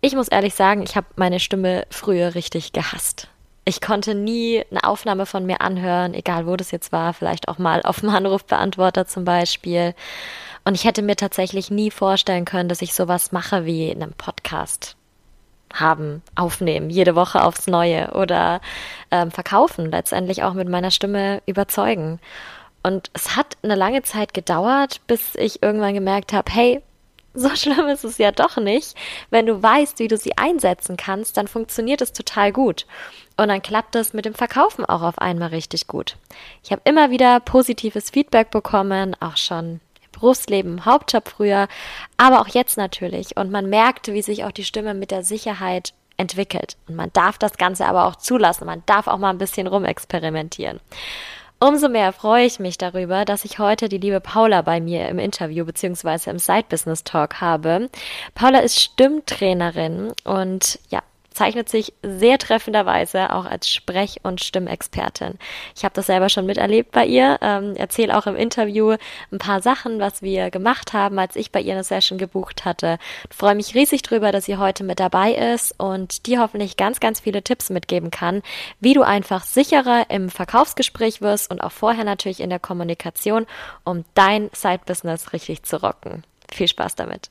Ich muss ehrlich sagen, ich habe meine Stimme früher richtig gehasst. Ich konnte nie eine Aufnahme von mir anhören, egal wo das jetzt war, vielleicht auch mal auf dem Anrufbeantworter zum Beispiel. Und ich hätte mir tatsächlich nie vorstellen können, dass ich sowas mache wie in einem Podcast haben, aufnehmen, jede Woche aufs Neue oder ähm, verkaufen, letztendlich auch mit meiner Stimme überzeugen. Und es hat eine lange Zeit gedauert, bis ich irgendwann gemerkt habe, hey, so schlimm ist es ja doch nicht. Wenn du weißt, wie du sie einsetzen kannst, dann funktioniert es total gut. Und dann klappt es mit dem Verkaufen auch auf einmal richtig gut. Ich habe immer wieder positives Feedback bekommen, auch schon Berufsleben, Hauptjob früher, aber auch jetzt natürlich. Und man merkt, wie sich auch die Stimme mit der Sicherheit entwickelt. Und man darf das Ganze aber auch zulassen. Man darf auch mal ein bisschen rumexperimentieren. Umso mehr freue ich mich darüber, dass ich heute die liebe Paula bei mir im Interview beziehungsweise im Side Business Talk habe. Paula ist Stimmtrainerin und ja, zeichnet sich sehr treffenderweise auch als Sprech- und Stimmexpertin. Ich habe das selber schon miterlebt bei ihr, ähm, erzähle auch im Interview ein paar Sachen, was wir gemacht haben, als ich bei ihr eine Session gebucht hatte. Freue mich riesig drüber, dass sie heute mit dabei ist und dir hoffentlich ganz, ganz viele Tipps mitgeben kann, wie du einfach sicherer im Verkaufsgespräch wirst und auch vorher natürlich in der Kommunikation, um dein Side-Business richtig zu rocken. Viel Spaß damit!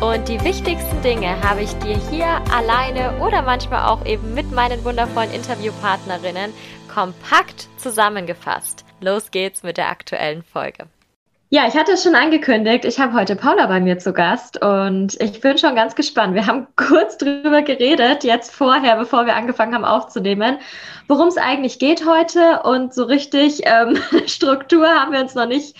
und die wichtigsten Dinge habe ich dir hier alleine oder manchmal auch eben mit meinen wundervollen Interviewpartnerinnen kompakt zusammengefasst. Los geht's mit der aktuellen Folge. Ja, ich hatte es schon angekündigt. Ich habe heute Paula bei mir zu Gast und ich bin schon ganz gespannt. Wir haben kurz drüber geredet, jetzt vorher, bevor wir angefangen haben aufzunehmen, worum es eigentlich geht heute und so richtig ähm, Struktur haben wir uns noch nicht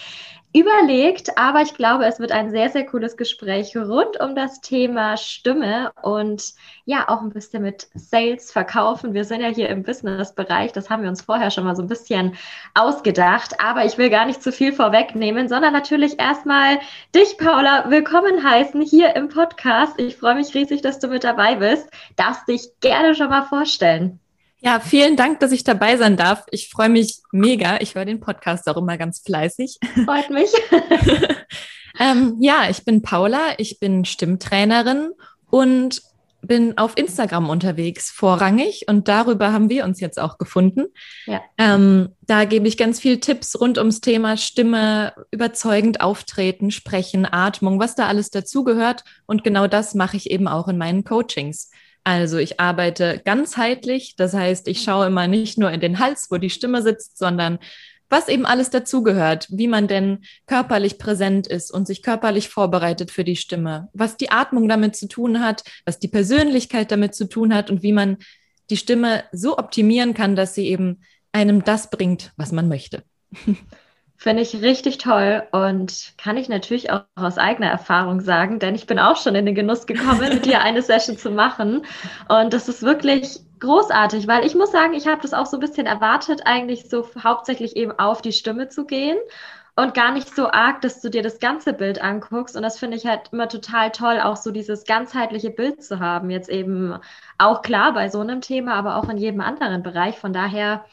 überlegt, aber ich glaube, es wird ein sehr, sehr cooles Gespräch rund um das Thema Stimme und ja, auch ein bisschen mit Sales verkaufen. Wir sind ja hier im Business-Bereich, das haben wir uns vorher schon mal so ein bisschen ausgedacht, aber ich will gar nicht zu viel vorwegnehmen, sondern natürlich erstmal dich, Paula, willkommen heißen hier im Podcast. Ich freue mich riesig, dass du mit dabei bist. Darfst dich gerne schon mal vorstellen. Ja, vielen Dank, dass ich dabei sein darf. Ich freue mich mega. Ich höre den Podcast auch immer ganz fleißig. Freut mich. ähm, ja, ich bin Paula, ich bin Stimmtrainerin und bin auf Instagram unterwegs, vorrangig. Und darüber haben wir uns jetzt auch gefunden. Ja. Ähm, da gebe ich ganz viel Tipps rund ums Thema Stimme, überzeugend auftreten, sprechen, Atmung, was da alles dazugehört. Und genau das mache ich eben auch in meinen Coachings. Also ich arbeite ganzheitlich, das heißt, ich schaue immer nicht nur in den Hals, wo die Stimme sitzt, sondern was eben alles dazugehört, wie man denn körperlich präsent ist und sich körperlich vorbereitet für die Stimme, was die Atmung damit zu tun hat, was die Persönlichkeit damit zu tun hat und wie man die Stimme so optimieren kann, dass sie eben einem das bringt, was man möchte. Finde ich richtig toll und kann ich natürlich auch aus eigener Erfahrung sagen, denn ich bin auch schon in den Genuss gekommen, mit dir eine Session zu machen. Und das ist wirklich großartig, weil ich muss sagen, ich habe das auch so ein bisschen erwartet, eigentlich so hauptsächlich eben auf die Stimme zu gehen und gar nicht so arg, dass du dir das ganze Bild anguckst. Und das finde ich halt immer total toll, auch so dieses ganzheitliche Bild zu haben. Jetzt eben auch klar bei so einem Thema, aber auch in jedem anderen Bereich. Von daher,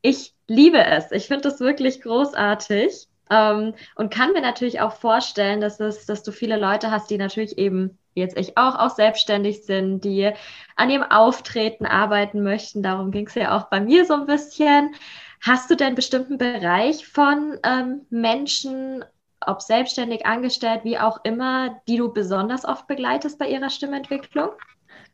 ich liebe es. Ich finde das wirklich großartig ähm, und kann mir natürlich auch vorstellen, dass, es, dass du viele Leute hast, die natürlich eben, jetzt ich auch, auch selbstständig sind, die an ihrem Auftreten arbeiten möchten. Darum ging es ja auch bei mir so ein bisschen. Hast du denn bestimmten Bereich von ähm, Menschen, ob selbstständig, angestellt, wie auch immer, die du besonders oft begleitest bei ihrer Stimmentwicklung?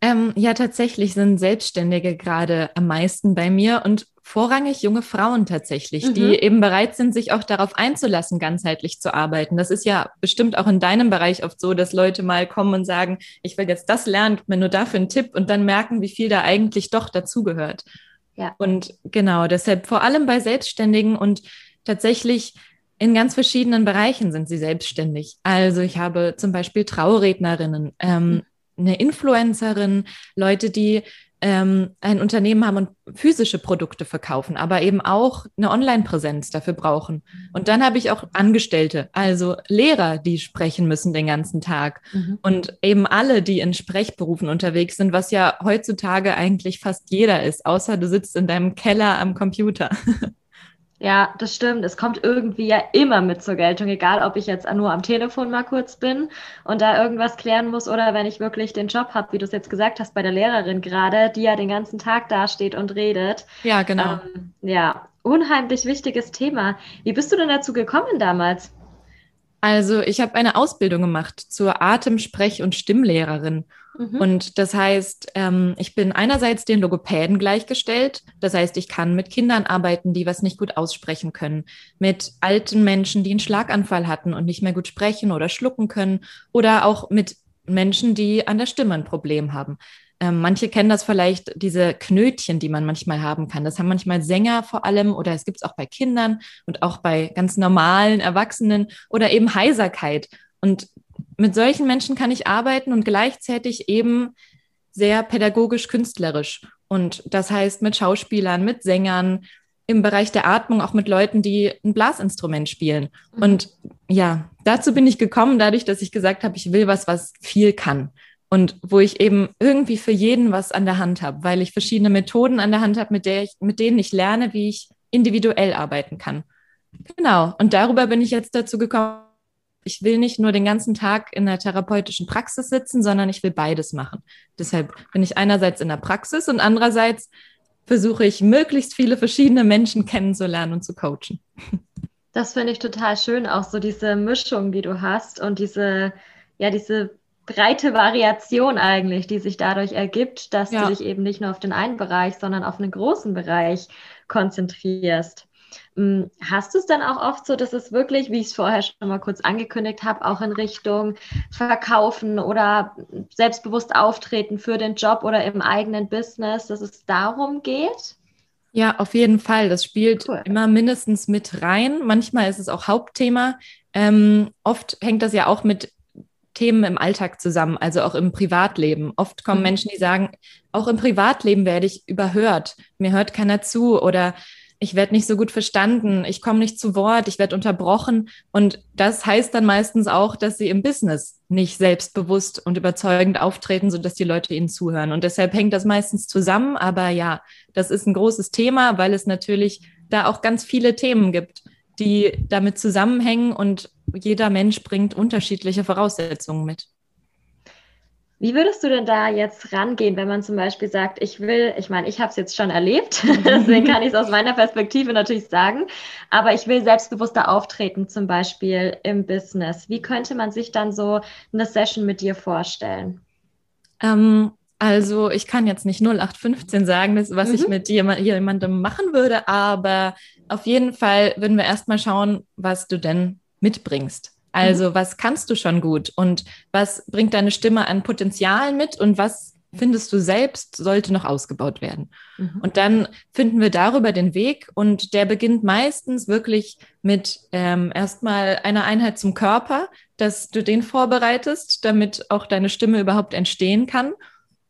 Ähm, ja, tatsächlich sind Selbstständige gerade am meisten bei mir und vorrangig junge Frauen tatsächlich, mhm. die eben bereit sind, sich auch darauf einzulassen, ganzheitlich zu arbeiten. Das ist ja bestimmt auch in deinem Bereich oft so, dass Leute mal kommen und sagen, ich will jetzt das lernen, gib mir nur dafür einen Tipp und dann merken, wie viel da eigentlich doch dazugehört. Ja. Und genau, deshalb vor allem bei Selbstständigen und tatsächlich in ganz verschiedenen Bereichen sind sie selbstständig. Also ich habe zum Beispiel Traurednerinnen, ähm, mhm eine Influencerin, Leute, die ähm, ein Unternehmen haben und physische Produkte verkaufen, aber eben auch eine Online-Präsenz dafür brauchen. Und dann habe ich auch Angestellte, also Lehrer, die sprechen müssen den ganzen Tag. Mhm. Und eben alle, die in Sprechberufen unterwegs sind, was ja heutzutage eigentlich fast jeder ist, außer du sitzt in deinem Keller am Computer. Ja, das stimmt. Es kommt irgendwie ja immer mit zur Geltung, egal ob ich jetzt nur am Telefon mal kurz bin und da irgendwas klären muss oder wenn ich wirklich den Job habe, wie du es jetzt gesagt hast, bei der Lehrerin gerade, die ja den ganzen Tag dasteht und redet. Ja, genau. Ähm, ja, unheimlich wichtiges Thema. Wie bist du denn dazu gekommen damals? Also ich habe eine Ausbildung gemacht zur Atemsprech- und Stimmlehrerin. Mhm. Und das heißt, ähm, ich bin einerseits den Logopäden gleichgestellt. Das heißt, ich kann mit Kindern arbeiten, die was nicht gut aussprechen können, mit alten Menschen, die einen Schlaganfall hatten und nicht mehr gut sprechen oder schlucken können, oder auch mit Menschen, die an der Stimme ein Problem haben. Ähm, manche kennen das vielleicht, diese Knötchen, die man manchmal haben kann. Das haben manchmal Sänger vor allem oder es gibt es auch bei Kindern und auch bei ganz normalen Erwachsenen oder eben Heiserkeit. Und mit solchen Menschen kann ich arbeiten und gleichzeitig eben sehr pädagogisch-künstlerisch. Und das heißt mit Schauspielern, mit Sängern, im Bereich der Atmung auch mit Leuten, die ein Blasinstrument spielen. Mhm. Und ja, dazu bin ich gekommen, dadurch, dass ich gesagt habe, ich will was, was viel kann und wo ich eben irgendwie für jeden was an der Hand habe, weil ich verschiedene Methoden an der Hand habe, mit, der ich, mit denen ich lerne, wie ich individuell arbeiten kann. Genau. Und darüber bin ich jetzt dazu gekommen. Ich will nicht nur den ganzen Tag in der therapeutischen Praxis sitzen, sondern ich will beides machen. Deshalb bin ich einerseits in der Praxis und andererseits versuche ich, möglichst viele verschiedene Menschen kennenzulernen und zu coachen. Das finde ich total schön, auch so diese Mischung, die du hast und diese, ja, diese breite Variation eigentlich, die sich dadurch ergibt, dass ja. du dich eben nicht nur auf den einen Bereich, sondern auf einen großen Bereich konzentrierst. Hm, hast du es dann auch oft so, dass es wirklich, wie ich es vorher schon mal kurz angekündigt habe, auch in Richtung Verkaufen oder selbstbewusst auftreten für den Job oder im eigenen Business, dass es darum geht? Ja, auf jeden Fall. Das spielt cool. immer mindestens mit rein. Manchmal ist es auch Hauptthema. Ähm, oft hängt das ja auch mit Themen im Alltag zusammen, also auch im Privatleben. Oft kommen mhm. Menschen, die sagen, auch im Privatleben werde ich überhört, mir hört keiner zu oder ich werde nicht so gut verstanden, ich komme nicht zu Wort, ich werde unterbrochen. Und das heißt dann meistens auch, dass sie im Business nicht selbstbewusst und überzeugend auftreten, sodass die Leute ihnen zuhören. Und deshalb hängt das meistens zusammen. Aber ja, das ist ein großes Thema, weil es natürlich da auch ganz viele Themen gibt, die damit zusammenhängen und jeder Mensch bringt unterschiedliche Voraussetzungen mit. Wie würdest du denn da jetzt rangehen, wenn man zum Beispiel sagt, ich will, ich meine, ich habe es jetzt schon erlebt, deswegen kann ich es aus meiner Perspektive natürlich sagen, aber ich will selbstbewusster auftreten, zum Beispiel im Business. Wie könnte man sich dann so eine Session mit dir vorstellen? Ähm, also ich kann jetzt nicht 0815 sagen, was mhm. ich mit jemandem machen würde, aber auf jeden Fall würden wir erstmal schauen, was du denn mitbringst. Also, mhm. was kannst du schon gut und was bringt deine Stimme an Potenzial mit und was findest du selbst sollte noch ausgebaut werden? Mhm. Und dann finden wir darüber den Weg und der beginnt meistens wirklich mit ähm, erstmal einer Einheit zum Körper, dass du den vorbereitest, damit auch deine Stimme überhaupt entstehen kann.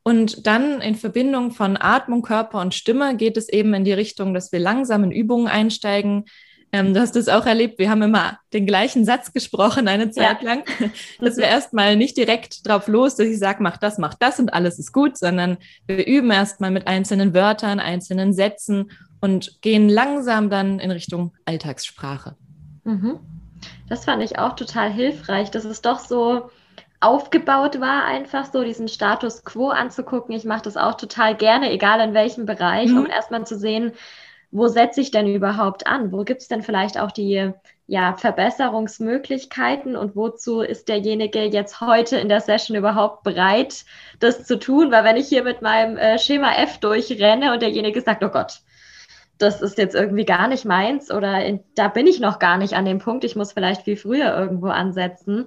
Und dann in Verbindung von Atmung, Körper und Stimme geht es eben in die Richtung, dass wir langsam in Übungen einsteigen, ähm, du hast es auch erlebt, wir haben immer den gleichen Satz gesprochen eine Zeit ja. lang, dass wir erstmal nicht direkt drauf los, dass ich sage, mach das, mach das und alles ist gut, sondern wir üben erstmal mit einzelnen Wörtern, einzelnen Sätzen und gehen langsam dann in Richtung Alltagssprache. Mhm. Das fand ich auch total hilfreich, dass es doch so aufgebaut war, einfach so diesen Status quo anzugucken. Ich mache das auch total gerne, egal in welchem Bereich, mhm. um erstmal zu sehen, wo setze ich denn überhaupt an? Wo gibt es denn vielleicht auch die ja, Verbesserungsmöglichkeiten und wozu ist derjenige jetzt heute in der Session überhaupt bereit, das zu tun? Weil wenn ich hier mit meinem äh, Schema F durchrenne und derjenige sagt, oh Gott, das ist jetzt irgendwie gar nicht meins oder in, da bin ich noch gar nicht an dem Punkt, ich muss vielleicht viel früher irgendwo ansetzen,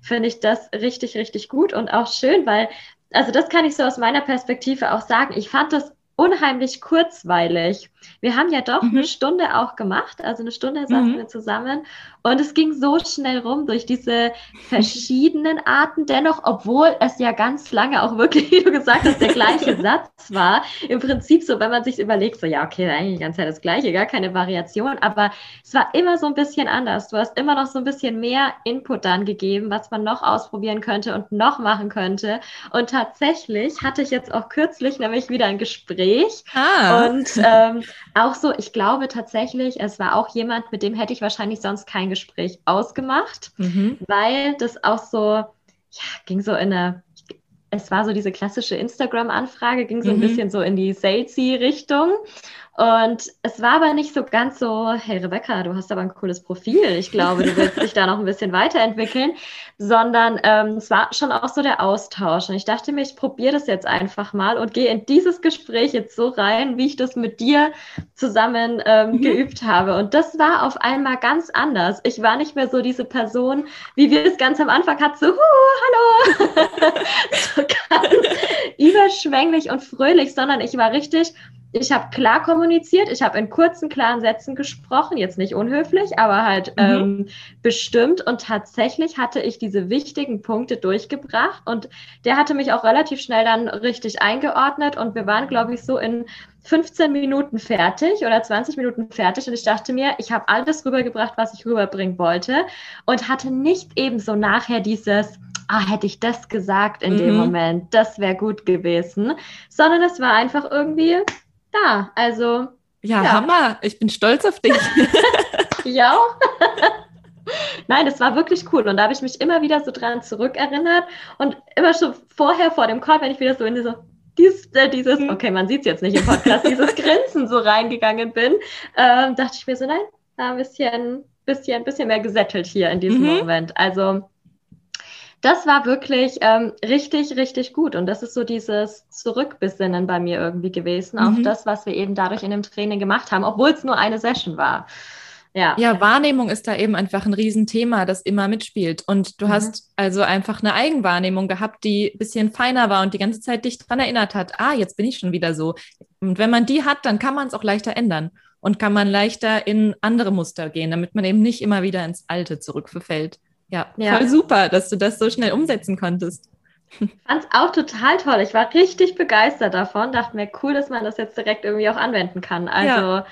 finde ich das richtig, richtig gut und auch schön, weil, also das kann ich so aus meiner Perspektive auch sagen. Ich fand das unheimlich kurzweilig. Wir haben ja doch mhm. eine Stunde auch gemacht, also eine Stunde saßen mhm. wir zusammen und es ging so schnell rum durch diese verschiedenen Arten. Dennoch, obwohl es ja ganz lange auch wirklich, wie du gesagt hast, der gleiche Satz war. Im Prinzip so, wenn man sich überlegt, so ja, okay, eigentlich die ganze Zeit das Gleiche, gar keine Variation, aber es war immer so ein bisschen anders. Du hast immer noch so ein bisschen mehr Input dann gegeben, was man noch ausprobieren könnte und noch machen könnte. Und tatsächlich hatte ich jetzt auch kürzlich nämlich wieder ein Gespräch ah. und ähm, auch so, ich glaube tatsächlich, es war auch jemand, mit dem hätte ich wahrscheinlich sonst kein Gespräch ausgemacht, mhm. weil das auch so, ja, ging so in eine, es war so diese klassische Instagram-Anfrage, ging so mhm. ein bisschen so in die salesy Richtung. Und es war aber nicht so ganz so, hey Rebecca, du hast aber ein cooles Profil. Ich glaube, du willst dich da noch ein bisschen weiterentwickeln, sondern ähm, es war schon auch so der Austausch. Und ich dachte mir, ich probiere das jetzt einfach mal und gehe in dieses Gespräch jetzt so rein, wie ich das mit dir zusammen ähm, mhm. geübt habe. Und das war auf einmal ganz anders. Ich war nicht mehr so diese Person, wie wir es ganz am Anfang hatten, so, hallo, so ganz überschwänglich und fröhlich, sondern ich war richtig ich habe klar kommuniziert, ich habe in kurzen, klaren Sätzen gesprochen, jetzt nicht unhöflich, aber halt mhm. ähm, bestimmt. Und tatsächlich hatte ich diese wichtigen Punkte durchgebracht und der hatte mich auch relativ schnell dann richtig eingeordnet und wir waren, glaube ich, so in 15 Minuten fertig oder 20 Minuten fertig und ich dachte mir, ich habe alles rübergebracht, was ich rüberbringen wollte und hatte nicht ebenso nachher dieses, ah, hätte ich das gesagt in mhm. dem Moment, das wäre gut gewesen, sondern es war einfach irgendwie da. Also. Ja, ja. Hammer. Ich bin stolz auf dich. ja. Nein, das war wirklich cool. Und da habe ich mich immer wieder so dran zurückerinnert und immer schon vorher vor dem Call, wenn ich wieder so in diese, dies, äh, dieses, mhm. okay, man sieht es jetzt nicht im Podcast, dieses Grinsen so reingegangen bin, ähm, dachte ich mir so, nein, ein bisschen, bisschen, bisschen mehr gesättelt hier in diesem mhm. Moment. Also das war wirklich ähm, richtig, richtig gut. Und das ist so dieses Zurückbesinnen bei mir irgendwie gewesen, mhm. auf das, was wir eben dadurch in dem Training gemacht haben, obwohl es nur eine Session war. Ja. ja, Wahrnehmung ist da eben einfach ein Riesenthema, das immer mitspielt. Und du mhm. hast also einfach eine Eigenwahrnehmung gehabt, die ein bisschen feiner war und die ganze Zeit dich daran erinnert hat, ah, jetzt bin ich schon wieder so. Und wenn man die hat, dann kann man es auch leichter ändern und kann man leichter in andere Muster gehen, damit man eben nicht immer wieder ins Alte zurückverfällt. Ja, ja, voll super, dass du das so schnell umsetzen konntest. Fand es auch total toll. Ich war richtig begeistert davon. Dachte mir, cool, dass man das jetzt direkt irgendwie auch anwenden kann. Also ja.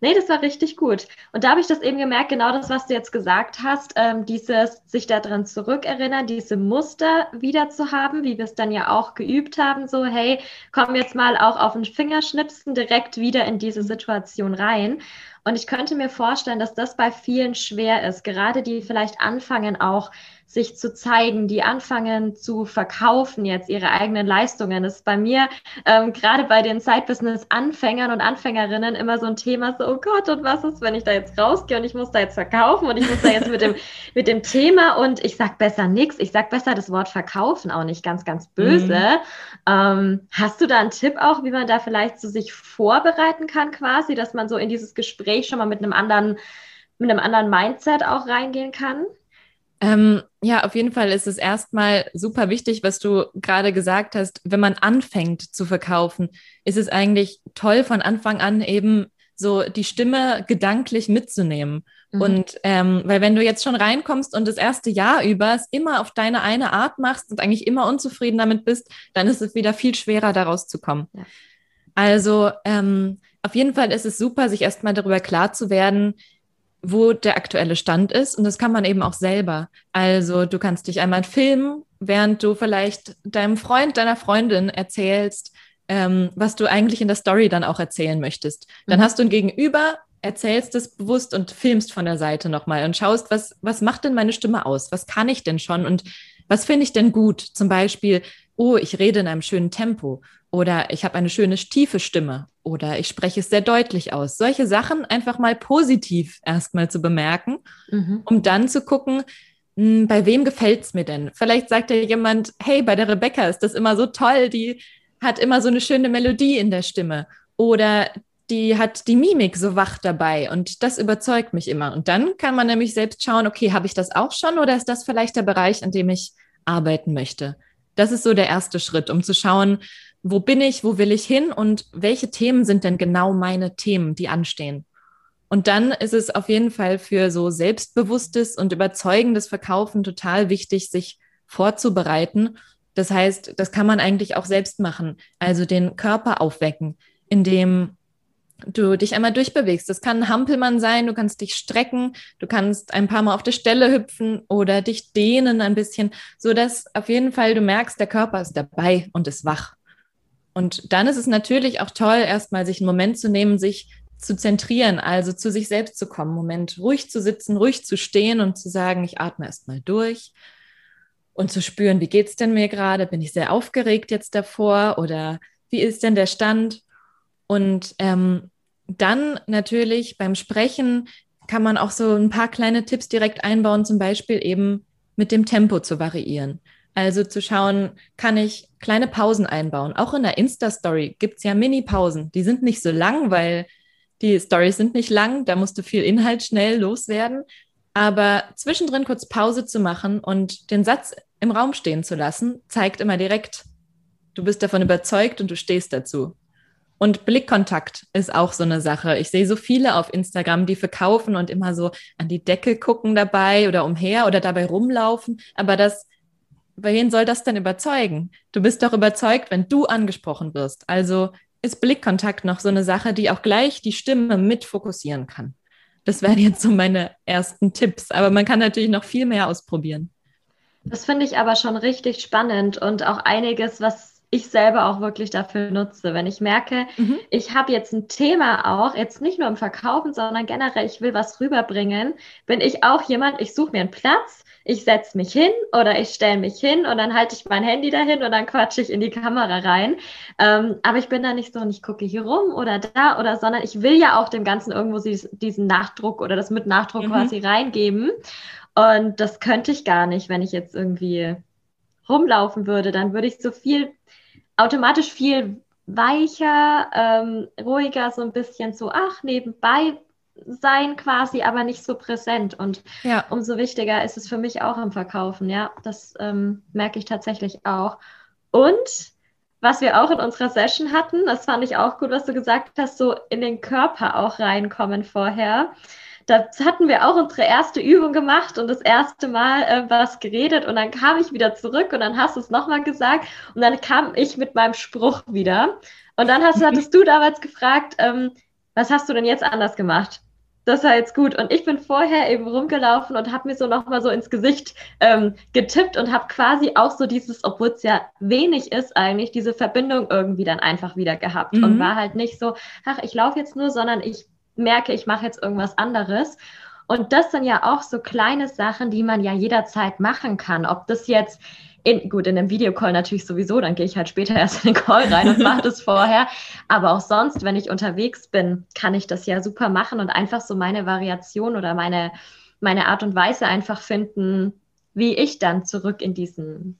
Nee, das war richtig gut. Und da habe ich das eben gemerkt, genau das, was du jetzt gesagt hast, ähm, dieses sich daran zurückerinnern, diese Muster wieder zu haben, wie wir es dann ja auch geübt haben, so, hey, komm jetzt mal auch auf den Fingerschnipsen direkt wieder in diese Situation rein. Und ich könnte mir vorstellen, dass das bei vielen schwer ist, gerade die vielleicht anfangen auch sich zu zeigen, die anfangen zu verkaufen jetzt ihre eigenen Leistungen. Das ist bei mir ähm, gerade bei den Side-Business-Anfängern und Anfängerinnen immer so ein Thema, so, oh Gott, und was ist, wenn ich da jetzt rausgehe und ich muss da jetzt verkaufen und ich muss da jetzt mit dem, mit dem Thema und ich sag besser nichts, ich sag besser das Wort verkaufen auch nicht ganz, ganz böse. Mhm. Ähm, hast du da einen Tipp auch, wie man da vielleicht so sich vorbereiten kann quasi, dass man so in dieses Gespräch schon mal mit einem anderen mit einem anderen Mindset auch reingehen kann? Ähm, ja, auf jeden Fall ist es erstmal super wichtig, was du gerade gesagt hast. Wenn man anfängt zu verkaufen, ist es eigentlich toll, von Anfang an eben so die Stimme gedanklich mitzunehmen. Mhm. Und ähm, weil wenn du jetzt schon reinkommst und das erste Jahr über es immer auf deine eine Art machst und eigentlich immer unzufrieden damit bist, dann ist es wieder viel schwerer, daraus zu kommen. Ja. Also ähm, auf jeden Fall ist es super, sich erstmal darüber klar zu werden, wo der aktuelle Stand ist. Und das kann man eben auch selber. Also du kannst dich einmal filmen, während du vielleicht deinem Freund, deiner Freundin erzählst, ähm, was du eigentlich in der Story dann auch erzählen möchtest. Dann mhm. hast du ein Gegenüber, erzählst es bewusst und filmst von der Seite nochmal und schaust, was, was macht denn meine Stimme aus? Was kann ich denn schon? Und was finde ich denn gut? Zum Beispiel, oh, ich rede in einem schönen Tempo oder ich habe eine schöne tiefe Stimme oder ich spreche es sehr deutlich aus. Solche Sachen einfach mal positiv erstmal zu bemerken, mhm. um dann zu gucken, hm, bei wem gefällt es mir denn? Vielleicht sagt ja jemand, hey, bei der Rebecca ist das immer so toll, die hat immer so eine schöne Melodie in der Stimme oder die hat die Mimik so wach dabei und das überzeugt mich immer. Und dann kann man nämlich selbst schauen, okay, habe ich das auch schon oder ist das vielleicht der Bereich, an dem ich arbeiten möchte? Das ist so der erste Schritt, um zu schauen, wo bin ich, wo will ich hin und welche Themen sind denn genau meine Themen, die anstehen. Und dann ist es auf jeden Fall für so selbstbewusstes und überzeugendes Verkaufen total wichtig, sich vorzubereiten. Das heißt, das kann man eigentlich auch selbst machen. Also den Körper aufwecken, indem du dich einmal durchbewegst. Das kann ein Hampelmann sein, du kannst dich strecken, du kannst ein paar Mal auf der Stelle hüpfen oder dich dehnen ein bisschen, so dass auf jeden Fall du merkst, der Körper ist dabei und ist wach. Und dann ist es natürlich auch toll, erstmal sich einen Moment zu nehmen, sich zu zentrieren, also zu sich selbst zu kommen, Moment ruhig zu sitzen, ruhig zu stehen und zu sagen, ich atme erstmal durch und zu spüren, wie geht's denn mir gerade? Bin ich sehr aufgeregt jetzt davor oder wie ist denn der Stand? Und ähm, dann natürlich beim Sprechen kann man auch so ein paar kleine Tipps direkt einbauen, zum Beispiel eben mit dem Tempo zu variieren. Also zu schauen, kann ich kleine Pausen einbauen. Auch in der Insta-Story gibt es ja Mini-Pausen. Die sind nicht so lang, weil die Stories sind nicht lang. Da musst du viel Inhalt schnell loswerden. Aber zwischendrin kurz Pause zu machen und den Satz im Raum stehen zu lassen, zeigt immer direkt, du bist davon überzeugt und du stehst dazu. Und Blickkontakt ist auch so eine Sache. Ich sehe so viele auf Instagram, die verkaufen und immer so an die Decke gucken dabei oder umher oder dabei rumlaufen. Aber das, wen soll das denn überzeugen? Du bist doch überzeugt, wenn du angesprochen wirst. Also ist Blickkontakt noch so eine Sache, die auch gleich die Stimme mit fokussieren kann. Das wären jetzt so meine ersten Tipps. Aber man kann natürlich noch viel mehr ausprobieren. Das finde ich aber schon richtig spannend und auch einiges, was ich selber auch wirklich dafür nutze. Wenn ich merke, mhm. ich habe jetzt ein Thema auch, jetzt nicht nur im Verkaufen, sondern generell, ich will was rüberbringen, bin ich auch jemand, ich suche mir einen Platz, ich setze mich hin oder ich stelle mich hin und dann halte ich mein Handy dahin und dann quatsche ich in die Kamera rein. Ähm, aber ich bin da nicht so und ich gucke hier rum oder da oder, sondern ich will ja auch dem Ganzen irgendwo diesen Nachdruck oder das mit Nachdruck mhm. quasi reingeben. Und das könnte ich gar nicht, wenn ich jetzt irgendwie rumlaufen würde. Dann würde ich so viel automatisch viel weicher, ähm, ruhiger, so ein bisschen so, ach, nebenbei sein quasi, aber nicht so präsent. Und ja. umso wichtiger ist es für mich auch im Verkaufen. Ja, das ähm, merke ich tatsächlich auch. Und was wir auch in unserer Session hatten, das fand ich auch gut, was du gesagt hast, so in den Körper auch reinkommen vorher da hatten wir auch unsere erste Übung gemacht und das erste Mal äh, was geredet und dann kam ich wieder zurück und dann hast du es nochmal gesagt und dann kam ich mit meinem Spruch wieder. Und dann hast, hattest du damals gefragt, ähm, was hast du denn jetzt anders gemacht? Das war jetzt gut. Und ich bin vorher eben rumgelaufen und habe mir so nochmal so ins Gesicht ähm, getippt und habe quasi auch so dieses, obwohl es ja wenig ist eigentlich, diese Verbindung irgendwie dann einfach wieder gehabt. Mhm. Und war halt nicht so, ach, ich laufe jetzt nur, sondern ich merke, ich mache jetzt irgendwas anderes. Und das sind ja auch so kleine Sachen, die man ja jederzeit machen kann. Ob das jetzt in, gut, in einem Videocall natürlich sowieso, dann gehe ich halt später erst in den Call rein und mache das vorher. Aber auch sonst, wenn ich unterwegs bin, kann ich das ja super machen und einfach so meine Variation oder meine, meine Art und Weise einfach finden, wie ich dann zurück in diesen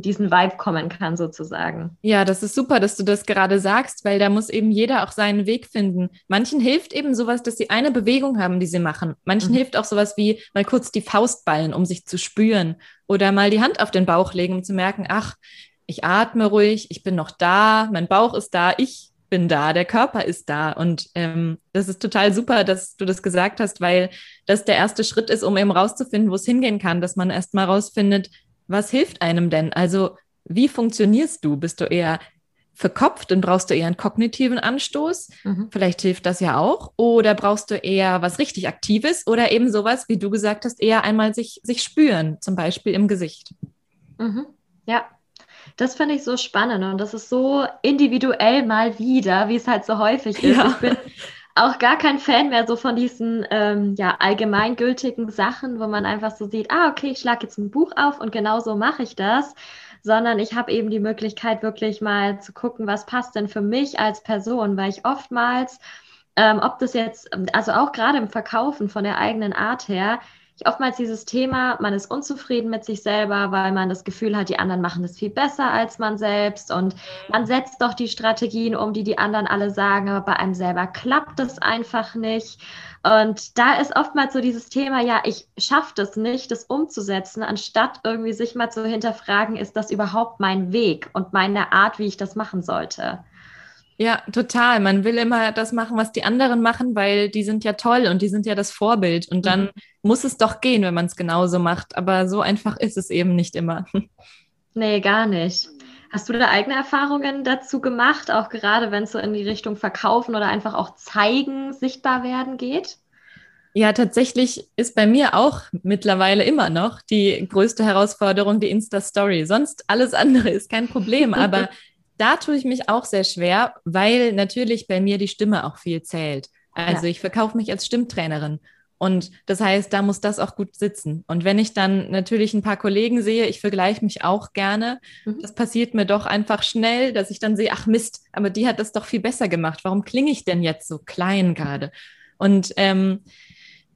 diesen Vibe kommen kann, sozusagen. Ja, das ist super, dass du das gerade sagst, weil da muss eben jeder auch seinen Weg finden. Manchen hilft eben sowas, dass sie eine Bewegung haben, die sie machen. Manchen mhm. hilft auch sowas wie mal kurz die Faust ballen, um sich zu spüren. Oder mal die Hand auf den Bauch legen, um zu merken, ach, ich atme ruhig, ich bin noch da, mein Bauch ist da, ich bin da, der Körper ist da. Und ähm, das ist total super, dass du das gesagt hast, weil das der erste Schritt ist, um eben rauszufinden, wo es hingehen kann, dass man erst mal rausfindet, was hilft einem denn? Also, wie funktionierst du? Bist du eher verkopft und brauchst du eher einen kognitiven Anstoß? Mhm. Vielleicht hilft das ja auch. Oder brauchst du eher was richtig Aktives oder eben sowas, wie du gesagt hast, eher einmal sich, sich spüren, zum Beispiel im Gesicht? Mhm. Ja, das finde ich so spannend und das ist so individuell mal wieder, wie es halt so häufig ist. Ja. Ich bin auch gar kein Fan mehr so von diesen ähm, ja, allgemeingültigen Sachen, wo man einfach so sieht, ah, okay, ich schlage jetzt ein Buch auf und genau so mache ich das, sondern ich habe eben die Möglichkeit, wirklich mal zu gucken, was passt denn für mich als Person, weil ich oftmals, ähm, ob das jetzt, also auch gerade im Verkaufen von der eigenen Art her, oftmals dieses Thema, man ist unzufrieden mit sich selber, weil man das Gefühl hat, die anderen machen das viel besser als man selbst und man setzt doch die Strategien um, die die anderen alle sagen, aber bei einem selber klappt das einfach nicht. Und da ist oftmals so dieses Thema, ja, ich schaffe das nicht, das umzusetzen, anstatt irgendwie sich mal zu hinterfragen, ist das überhaupt mein Weg und meine Art, wie ich das machen sollte? Ja, total. Man will immer das machen, was die anderen machen, weil die sind ja toll und die sind ja das Vorbild. Und dann mhm. muss es doch gehen, wenn man es genauso macht. Aber so einfach ist es eben nicht immer. Nee, gar nicht. Hast du da eigene Erfahrungen dazu gemacht, auch gerade wenn es so in die Richtung Verkaufen oder einfach auch zeigen, sichtbar werden geht? Ja, tatsächlich ist bei mir auch mittlerweile immer noch die größte Herausforderung die Insta-Story. Sonst alles andere ist kein Problem. Aber da tue ich mich auch sehr schwer, weil natürlich bei mir die Stimme auch viel zählt. Also ja. ich verkaufe mich als Stimmtrainerin. Und das heißt, da muss das auch gut sitzen. Und wenn ich dann natürlich ein paar Kollegen sehe, ich vergleiche mich auch gerne. Mhm. Das passiert mir doch einfach schnell, dass ich dann sehe, ach Mist, aber die hat das doch viel besser gemacht. Warum klinge ich denn jetzt so klein gerade? Und ähm,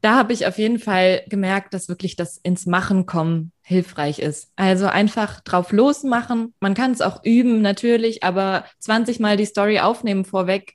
da habe ich auf jeden Fall gemerkt, dass wirklich das ins Machen kommen hilfreich ist. Also einfach drauf losmachen. Man kann es auch üben, natürlich, aber 20 Mal die Story aufnehmen vorweg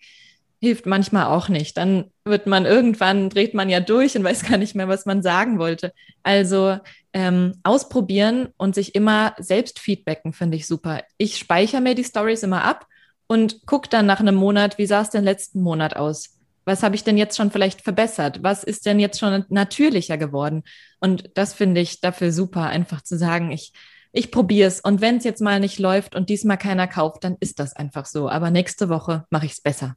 hilft manchmal auch nicht. Dann wird man irgendwann, dreht man ja durch und weiß gar nicht mehr, was man sagen wollte. Also ähm, ausprobieren und sich immer selbst feedbacken, finde ich super. Ich speichere mir die Stories immer ab und gucke dann nach einem Monat, wie sah es denn letzten Monat aus? Was habe ich denn jetzt schon vielleicht verbessert? Was ist denn jetzt schon natürlicher geworden? Und das finde ich dafür super, einfach zu sagen, ich, ich probiere es. Und wenn es jetzt mal nicht läuft und diesmal keiner kauft, dann ist das einfach so. Aber nächste Woche mache ich es besser.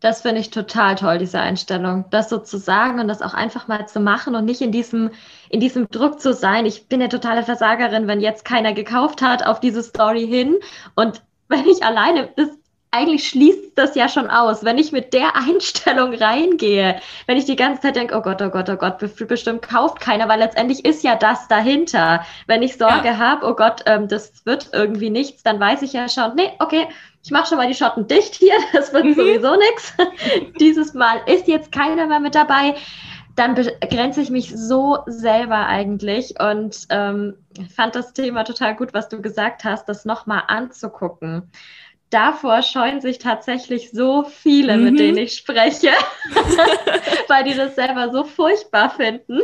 Das finde ich total toll, diese Einstellung. Das so zu sagen und das auch einfach mal zu machen und nicht in diesem, in diesem Druck zu sein. Ich bin ja totale Versagerin, wenn jetzt keiner gekauft hat auf diese Story hin. Und wenn ich alleine, das eigentlich schließt das ja schon aus, wenn ich mit der Einstellung reingehe, wenn ich die ganze Zeit denke, oh Gott, oh Gott, oh Gott, bestimmt kauft keiner, weil letztendlich ist ja das dahinter. Wenn ich Sorge ja. habe, oh Gott, ähm, das wird irgendwie nichts, dann weiß ich ja schon, nee, okay, ich mache schon mal die Schotten dicht hier, das wird mhm. sowieso nichts. Dieses Mal ist jetzt keiner mehr mit dabei. Dann begrenze ich mich so selber eigentlich und ähm, fand das Thema total gut, was du gesagt hast, das nochmal anzugucken davor scheuen sich tatsächlich so viele, mhm. mit denen ich spreche, weil die das selber so furchtbar finden.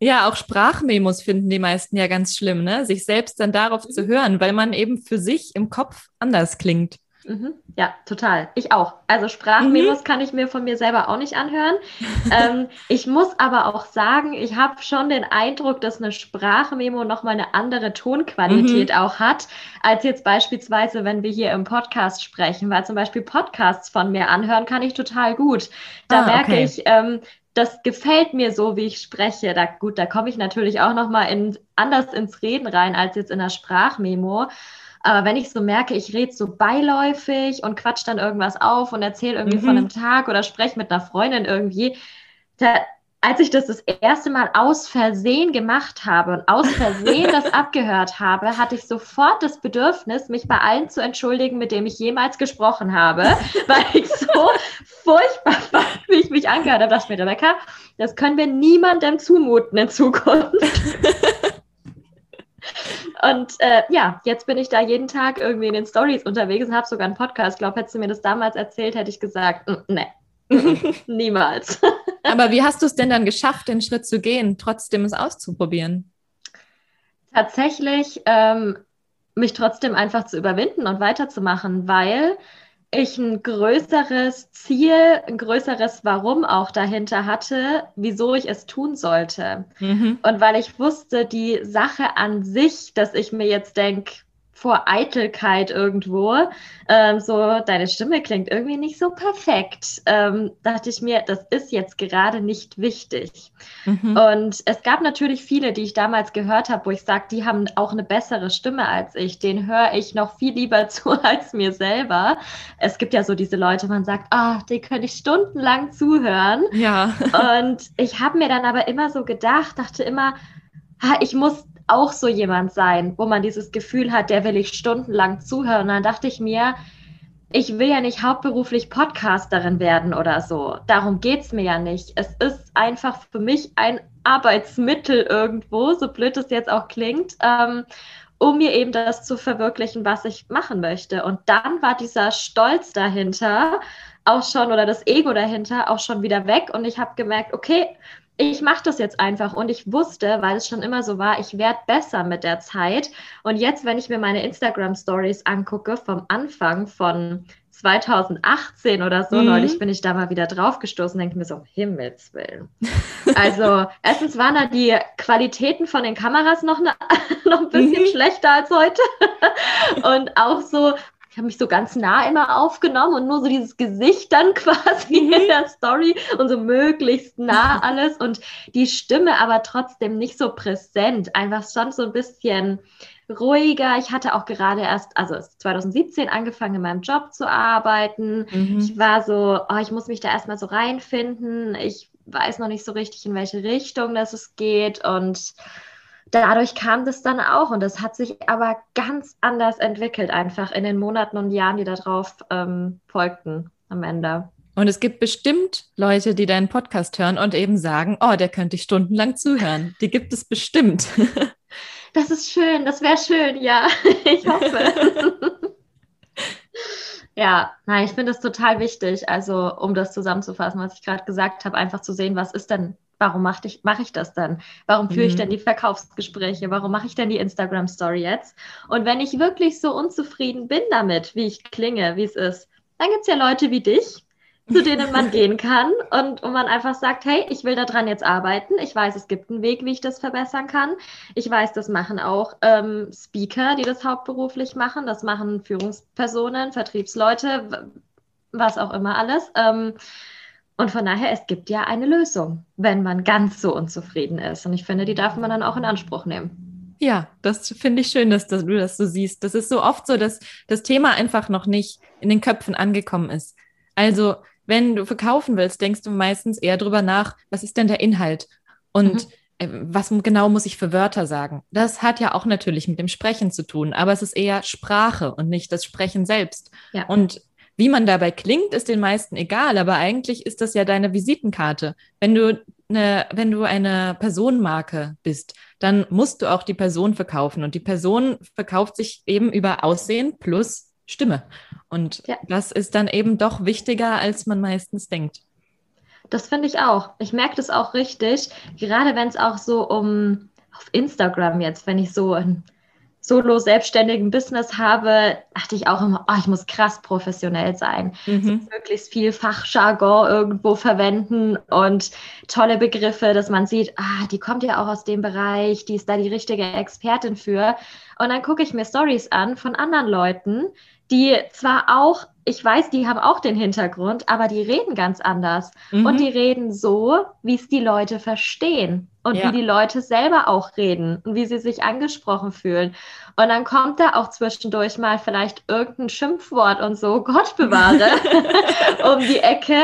Ja, auch Sprachmemos finden die meisten ja ganz schlimm, ne? Sich selbst dann darauf mhm. zu hören, weil man eben für sich im Kopf anders klingt. Mhm. Ja, total. Ich auch. Also Sprachmemos mhm. kann ich mir von mir selber auch nicht anhören. ähm, ich muss aber auch sagen, ich habe schon den Eindruck, dass eine Sprachmemo nochmal eine andere Tonqualität mhm. auch hat, als jetzt beispielsweise, wenn wir hier im Podcast sprechen, weil zum Beispiel Podcasts von mir anhören kann ich total gut. Da ah, merke okay. ich, ähm, das gefällt mir so, wie ich spreche. Da, gut, da komme ich natürlich auch nochmal in, anders ins Reden rein als jetzt in der Sprachmemo. Aber wenn ich so merke, ich rede so beiläufig und quatsch dann irgendwas auf und erzähle irgendwie mhm. von einem Tag oder spreche mit einer Freundin irgendwie, da, als ich das das erste Mal aus Versehen gemacht habe und aus Versehen das abgehört habe, hatte ich sofort das Bedürfnis, mich bei allen zu entschuldigen, mit dem ich jemals gesprochen habe, weil ich so furchtbar fand, wie ich mich angehört habe. Da dachte ich mir, Rebecca, das können wir niemandem zumuten in Zukunft. Und äh, ja, jetzt bin ich da jeden Tag irgendwie in den Stories unterwegs und habe sogar einen Podcast. Ich glaube, hättest du mir das damals erzählt, hätte ich gesagt, mm, ne, niemals. Aber wie hast du es denn dann geschafft, den Schritt zu gehen, trotzdem es auszuprobieren? Tatsächlich ähm, mich trotzdem einfach zu überwinden und weiterzumachen, weil ich ein größeres Ziel, ein größeres Warum auch dahinter hatte, wieso ich es tun sollte. Mhm. Und weil ich wusste, die Sache an sich, dass ich mir jetzt denke, vor Eitelkeit irgendwo. Ähm, so, deine Stimme klingt irgendwie nicht so perfekt. Ähm, dachte ich mir, das ist jetzt gerade nicht wichtig. Mhm. Und es gab natürlich viele, die ich damals gehört habe, wo ich sage, die haben auch eine bessere Stimme als ich. Den höre ich noch viel lieber zu als mir selber. Es gibt ja so diese Leute, man sagt, ah, oh, die könnte ich stundenlang zuhören. Ja. Und ich habe mir dann aber immer so gedacht, dachte immer, ich muss auch so jemand sein, wo man dieses Gefühl hat, der will ich stundenlang zuhören. Und dann dachte ich mir, ich will ja nicht hauptberuflich Podcasterin werden oder so. Darum geht es mir ja nicht. Es ist einfach für mich ein Arbeitsmittel irgendwo, so blöd es jetzt auch klingt, ähm, um mir eben das zu verwirklichen, was ich machen möchte. Und dann war dieser Stolz dahinter auch schon oder das Ego dahinter auch schon wieder weg. Und ich habe gemerkt, okay, ich mache das jetzt einfach und ich wusste, weil es schon immer so war, ich werde besser mit der Zeit. Und jetzt, wenn ich mir meine Instagram Stories angucke vom Anfang von 2018 oder so, mhm. neulich bin ich da mal wieder draufgestoßen, denke mir so, um Himmels Willen. Also, erstens waren da die Qualitäten von den Kameras noch, ne, noch ein bisschen mhm. schlechter als heute. Und auch so habe mich so ganz nah immer aufgenommen und nur so dieses Gesicht dann quasi mhm. in der Story und so möglichst nah alles und die Stimme aber trotzdem nicht so präsent, einfach schon so ein bisschen ruhiger. Ich hatte auch gerade erst, also 2017 angefangen in meinem Job zu arbeiten. Mhm. Ich war so, oh, ich muss mich da erstmal so reinfinden. Ich weiß noch nicht so richtig, in welche Richtung das es geht und dadurch kam das dann auch und das hat sich aber ganz anders entwickelt, einfach in den Monaten und Jahren, die darauf ähm, folgten am Ende. Und es gibt bestimmt Leute, die deinen Podcast hören und eben sagen, oh, der könnte ich stundenlang zuhören. Die gibt es bestimmt. Das ist schön, das wäre schön, ja. Ich hoffe. ja, nein, ich finde es total wichtig, also um das zusammenzufassen, was ich gerade gesagt habe, einfach zu sehen, was ist denn warum mache ich, mach ich das dann? Warum führe ich denn mhm. die Verkaufsgespräche? Warum mache ich denn die Instagram-Story jetzt? Und wenn ich wirklich so unzufrieden bin damit, wie ich klinge, wie es ist, dann gibt es ja Leute wie dich, zu denen man gehen kann und wo man einfach sagt, hey, ich will daran jetzt arbeiten. Ich weiß, es gibt einen Weg, wie ich das verbessern kann. Ich weiß, das machen auch ähm, Speaker, die das hauptberuflich machen. Das machen Führungspersonen, Vertriebsleute, was auch immer alles. Ähm, und von daher, es gibt ja eine Lösung, wenn man ganz so unzufrieden ist. Und ich finde, die darf man dann auch in Anspruch nehmen. Ja, das finde ich schön, dass, dass, du das so siehst. Das ist so oft so, dass das Thema einfach noch nicht in den Köpfen angekommen ist. Also, wenn du verkaufen willst, denkst du meistens eher drüber nach, was ist denn der Inhalt? Und mhm. Äh, was genau muss ich für Wörter sagen? Das hat ja auch natürlich mit dem Sprechen zu tun, aber es ist eher Sprache und nicht das Sprechen selbst. Ja. Und wie man dabei klingt, ist den meisten egal, aber eigentlich ist das ja deine Visitenkarte. Wenn du eine, wenn du eine Personenmarke bist, dann musst du auch die Person verkaufen und die Person verkauft sich eben über Aussehen plus Stimme. Und ja. das ist dann eben doch wichtiger, als man meistens denkt. Das finde ich auch. Ich merke das auch richtig, gerade wenn es auch so um auf Instagram jetzt, wenn ich so ein solo selbstständigen Business habe, dachte ich auch immer, oh, ich muss krass professionell sein. Mhm. So möglichst viel Fachjargon irgendwo verwenden und tolle Begriffe, dass man sieht, ah, die kommt ja auch aus dem Bereich, die ist da die richtige Expertin für. Und dann gucke ich mir Stories an von anderen Leuten, die zwar auch, ich weiß, die haben auch den Hintergrund, aber die reden ganz anders. Mhm. Und die reden so, wie es die Leute verstehen und ja. wie die Leute selber auch reden und wie sie sich angesprochen fühlen. Und dann kommt da auch zwischendurch mal vielleicht irgendein Schimpfwort und so, Gott bewahre, um die Ecke,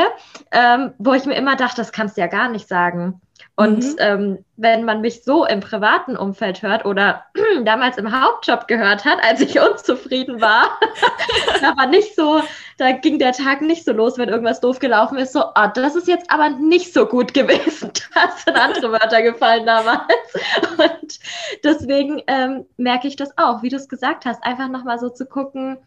ähm, wo ich mir immer dachte, das kannst du ja gar nicht sagen. Und mhm. ähm, wenn man mich so im privaten Umfeld hört oder damals im Hauptjob gehört hat, als ich unzufrieden war, da war nicht so, da ging der Tag nicht so los, wenn irgendwas doof gelaufen ist, so, oh, das ist jetzt aber nicht so gut gewesen. Da sind andere Wörter gefallen damals. Und deswegen ähm, merke ich das auch, wie du es gesagt hast, einfach nochmal so zu gucken,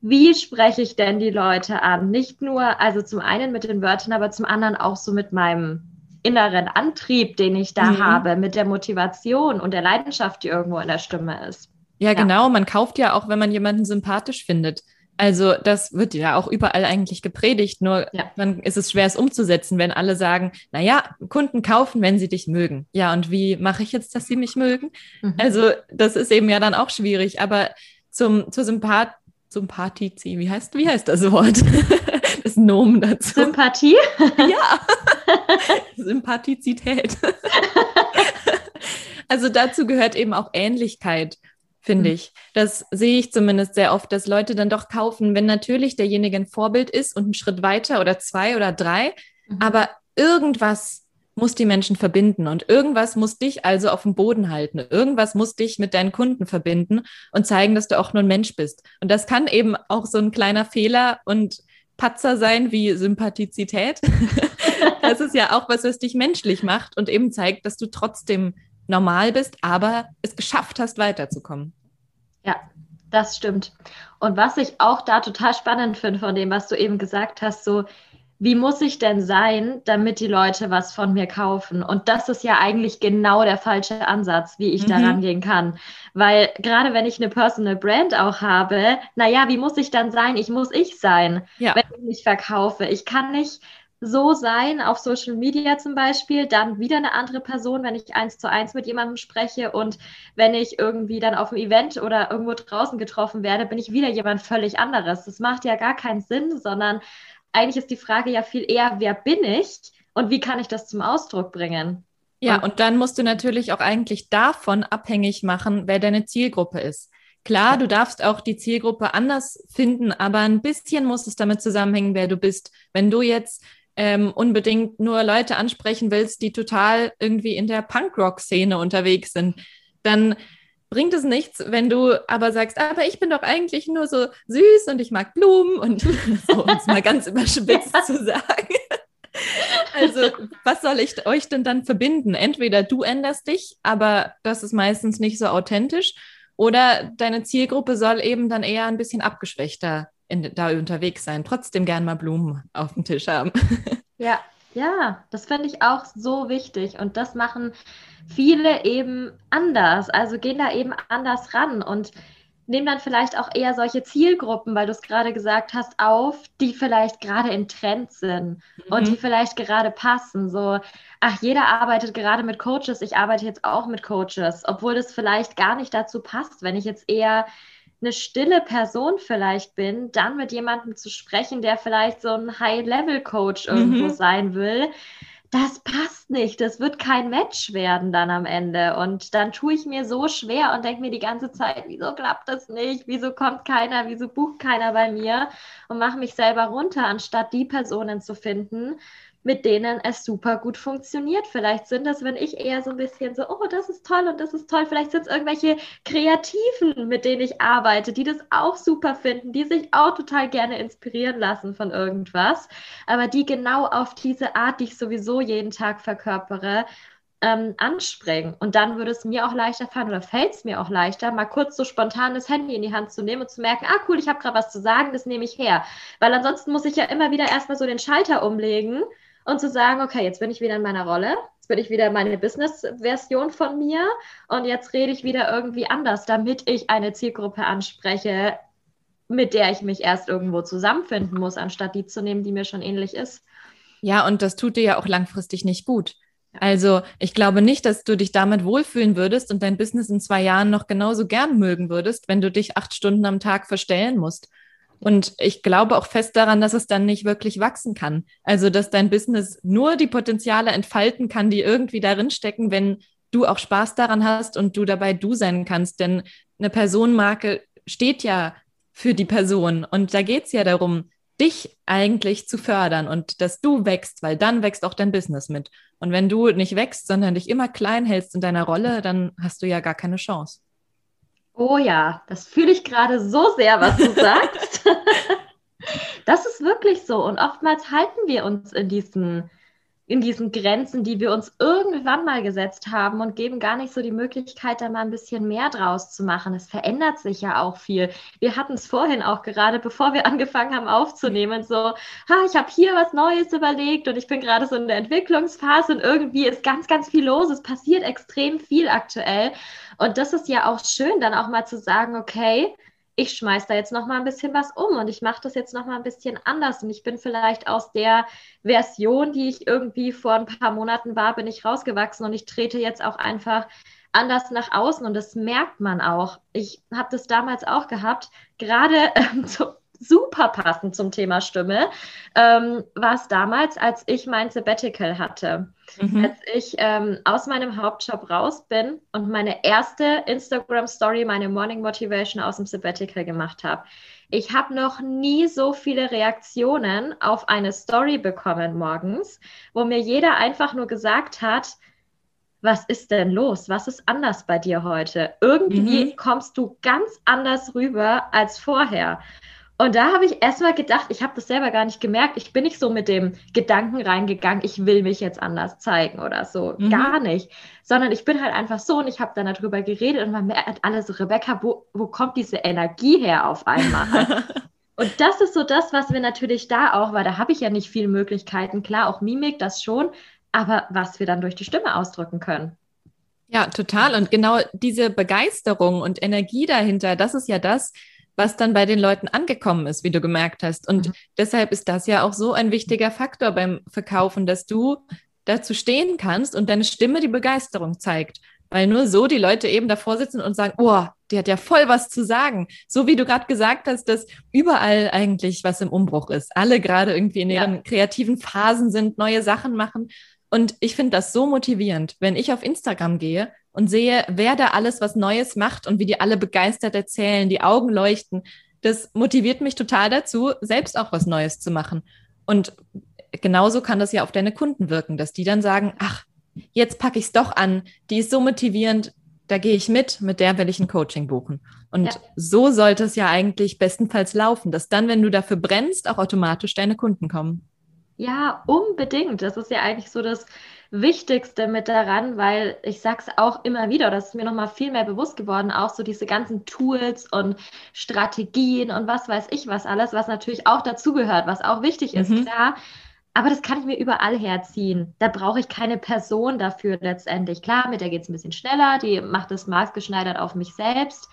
wie spreche ich denn die Leute an? Nicht nur, also zum einen mit den Wörtern, aber zum anderen auch so mit meinem inneren Antrieb, den ich da mhm. habe, mit der Motivation und der Leidenschaft, die irgendwo in der Stimme ist. Ja, ja, genau. Man kauft ja auch, wenn man jemanden sympathisch findet. Also das wird ja auch überall eigentlich gepredigt, nur ja. dann ist es schwer, es umzusetzen, wenn alle sagen, naja, Kunden kaufen, wenn sie dich mögen. Ja, und wie mache ich jetzt, dass sie mich mögen? Mhm. Also das ist eben ja dann auch schwierig, aber zum, zur Sympath Sympathizi, wie heißt, wie heißt das Wort? das Nomen dazu. Sympathie? ja. Sympathizität. also dazu gehört eben auch Ähnlichkeit, finde mhm. ich. Das sehe ich zumindest sehr oft, dass Leute dann doch kaufen, wenn natürlich derjenige ein Vorbild ist und einen Schritt weiter oder zwei oder drei, mhm. aber irgendwas muss die Menschen verbinden und irgendwas muss dich also auf dem Boden halten. Irgendwas muss dich mit deinen Kunden verbinden und zeigen, dass du auch nur ein Mensch bist. Und das kann eben auch so ein kleiner Fehler und Patzer sein wie Sympathizität. das ist ja auch was, was dich menschlich macht und eben zeigt, dass du trotzdem normal bist, aber es geschafft hast, weiterzukommen. Ja, das stimmt. Und was ich auch da total spannend finde von dem, was du eben gesagt hast, so wie muss ich denn sein, damit die Leute was von mir kaufen? Und das ist ja eigentlich genau der falsche Ansatz, wie ich mhm. daran gehen kann. Weil gerade wenn ich eine Personal Brand auch habe, naja, wie muss ich dann sein? Ich muss ich sein, ja. wenn ich mich verkaufe. Ich kann nicht so sein auf Social Media zum Beispiel, dann wieder eine andere Person, wenn ich eins zu eins mit jemandem spreche und wenn ich irgendwie dann auf einem Event oder irgendwo draußen getroffen werde, bin ich wieder jemand völlig anderes. Das macht ja gar keinen Sinn, sondern eigentlich ist die Frage ja viel eher, wer bin ich und wie kann ich das zum Ausdruck bringen? Ja, und dann musst du natürlich auch eigentlich davon abhängig machen, wer deine Zielgruppe ist. Klar, du darfst auch die Zielgruppe anders finden, aber ein bisschen muss es damit zusammenhängen, wer du bist. Wenn du jetzt ähm, unbedingt nur Leute ansprechen willst, die total irgendwie in der Punkrock-Szene unterwegs sind, dann bringt es nichts, wenn du aber sagst, aber ich bin doch eigentlich nur so süß und ich mag Blumen und so, um es mal ganz überspitzt zu sagen. Also, was soll ich euch denn dann verbinden? Entweder du änderst dich, aber das ist meistens nicht so authentisch, oder deine Zielgruppe soll eben dann eher ein bisschen abgeschwächter in, da unterwegs sein. Trotzdem gern mal Blumen auf dem Tisch haben. Ja, ja, das finde ich auch so wichtig. Und das machen viele eben anders. Also gehen da eben anders ran und nehmen dann vielleicht auch eher solche Zielgruppen, weil du es gerade gesagt hast, auf, die vielleicht gerade in Trend sind mhm. und die vielleicht gerade passen. So, ach, jeder arbeitet gerade mit Coaches, ich arbeite jetzt auch mit Coaches, obwohl das vielleicht gar nicht dazu passt, wenn ich jetzt eher eine stille Person vielleicht bin, dann mit jemandem zu sprechen, der vielleicht so ein High-Level-Coach irgendwo mhm. sein will, das passt nicht. Das wird kein Match werden dann am Ende. Und dann tue ich mir so schwer und denke mir die ganze Zeit, wieso klappt das nicht? Wieso kommt keiner? Wieso bucht keiner bei mir? Und mache mich selber runter, anstatt die Personen zu finden, mit denen es super gut funktioniert. Vielleicht sind das, wenn ich eher so ein bisschen so, oh, das ist toll und das ist toll. Vielleicht sind es irgendwelche Kreativen, mit denen ich arbeite, die das auch super finden, die sich auch total gerne inspirieren lassen von irgendwas, aber die genau auf diese Art, die ich sowieso jeden Tag verkörpere, ähm, anspringen. Und dann würde es mir auch leichter fallen oder fällt es mir auch leichter, mal kurz so spontan das Handy in die Hand zu nehmen und zu merken, ah cool, ich habe gerade was zu sagen, das nehme ich her. Weil ansonsten muss ich ja immer wieder erstmal so den Schalter umlegen und zu sagen, okay, jetzt bin ich wieder in meiner Rolle, jetzt bin ich wieder meine Business-Version von mir und jetzt rede ich wieder irgendwie anders, damit ich eine Zielgruppe anspreche, mit der ich mich erst irgendwo zusammenfinden muss, anstatt die zu nehmen, die mir schon ähnlich ist. Ja, und das tut dir ja auch langfristig nicht gut. Also ich glaube nicht, dass du dich damit wohlfühlen würdest und dein Business in zwei Jahren noch genauso gern mögen würdest, wenn du dich acht Stunden am Tag verstellen musst. Und ich glaube auch fest daran, dass es dann nicht wirklich wachsen kann. Also, dass dein Business nur die Potenziale entfalten kann, die irgendwie darin stecken, wenn du auch Spaß daran hast und du dabei du sein kannst. Denn eine Personenmarke steht ja für die Person. Und da geht es ja darum, dich eigentlich zu fördern und dass du wächst, weil dann wächst auch dein Business mit. Und wenn du nicht wächst, sondern dich immer klein hältst in deiner Rolle, dann hast du ja gar keine Chance. Oh ja, das fühle ich gerade so sehr, was du sagst. das ist wirklich so. Und oftmals halten wir uns in diesen in diesen Grenzen, die wir uns irgendwann mal gesetzt haben und geben gar nicht so die Möglichkeit, da mal ein bisschen mehr draus zu machen. Es verändert sich ja auch viel. Wir hatten es vorhin auch gerade, bevor wir angefangen haben aufzunehmen, so, ha, ich habe hier was Neues überlegt und ich bin gerade so in der Entwicklungsphase und irgendwie ist ganz, ganz viel los. Es passiert extrem viel aktuell. Und das ist ja auch schön, dann auch mal zu sagen, okay, ich schmeiße da jetzt noch mal ein bisschen was um und ich mache das jetzt noch mal ein bisschen anders und ich bin vielleicht aus der Version, die ich irgendwie vor ein paar Monaten war, bin ich rausgewachsen und ich trete jetzt auch einfach anders nach außen und das merkt man auch. Ich habe das damals auch gehabt, gerade ähm, zu, super passend zum Thema Stimme, ähm, war es damals, als ich mein Sabbatical hatte. Mhm. Als ich ähm, aus meinem Hauptjob raus bin und meine erste Instagram-Story, meine Morning Motivation aus dem Sabbatical gemacht habe. Ich habe noch nie so viele Reaktionen auf eine Story bekommen morgens, wo mir jeder einfach nur gesagt hat, was ist denn los? Was ist anders bei dir heute? Irgendwie mhm. kommst du ganz anders rüber als vorher. Und da habe ich erstmal gedacht, ich habe das selber gar nicht gemerkt. Ich bin nicht so mit dem Gedanken reingegangen, ich will mich jetzt anders zeigen oder so. Mhm. Gar nicht. Sondern ich bin halt einfach so und ich habe dann darüber geredet und man merkt alle so, Rebecca, wo, wo kommt diese Energie her auf einmal? und das ist so das, was wir natürlich da auch, weil da habe ich ja nicht viele Möglichkeiten. Klar, auch Mimik, das schon, aber was wir dann durch die Stimme ausdrücken können. Ja, total. Und genau diese Begeisterung und Energie dahinter, das ist ja das, was dann bei den Leuten angekommen ist, wie du gemerkt hast. Und mhm. deshalb ist das ja auch so ein wichtiger Faktor beim Verkaufen, dass du dazu stehen kannst und deine Stimme die Begeisterung zeigt. Weil nur so die Leute eben davor sitzen und sagen, oh, die hat ja voll was zu sagen. So wie du gerade gesagt hast, dass überall eigentlich was im Umbruch ist. Alle gerade irgendwie in ihren ja. kreativen Phasen sind, neue Sachen machen. Und ich finde das so motivierend, wenn ich auf Instagram gehe und sehe, wer da alles was Neues macht und wie die alle begeistert erzählen, die Augen leuchten. Das motiviert mich total dazu, selbst auch was Neues zu machen. Und genauso kann das ja auf deine Kunden wirken, dass die dann sagen, ach, jetzt packe ich es doch an, die ist so motivierend, da gehe ich mit, mit der will ich ein Coaching buchen. Und ja. so sollte es ja eigentlich bestenfalls laufen, dass dann, wenn du dafür brennst, auch automatisch deine Kunden kommen. Ja, unbedingt. Das ist ja eigentlich so das Wichtigste mit daran, weil ich sage es auch immer wieder, das ist mir nochmal viel mehr bewusst geworden, auch so diese ganzen Tools und Strategien und was weiß ich was alles, was natürlich auch dazugehört, was auch wichtig ist, mhm. klar. Aber das kann ich mir überall herziehen. Da brauche ich keine Person dafür letztendlich. Klar, mit der geht es ein bisschen schneller, die macht es maßgeschneidert auf mich selbst.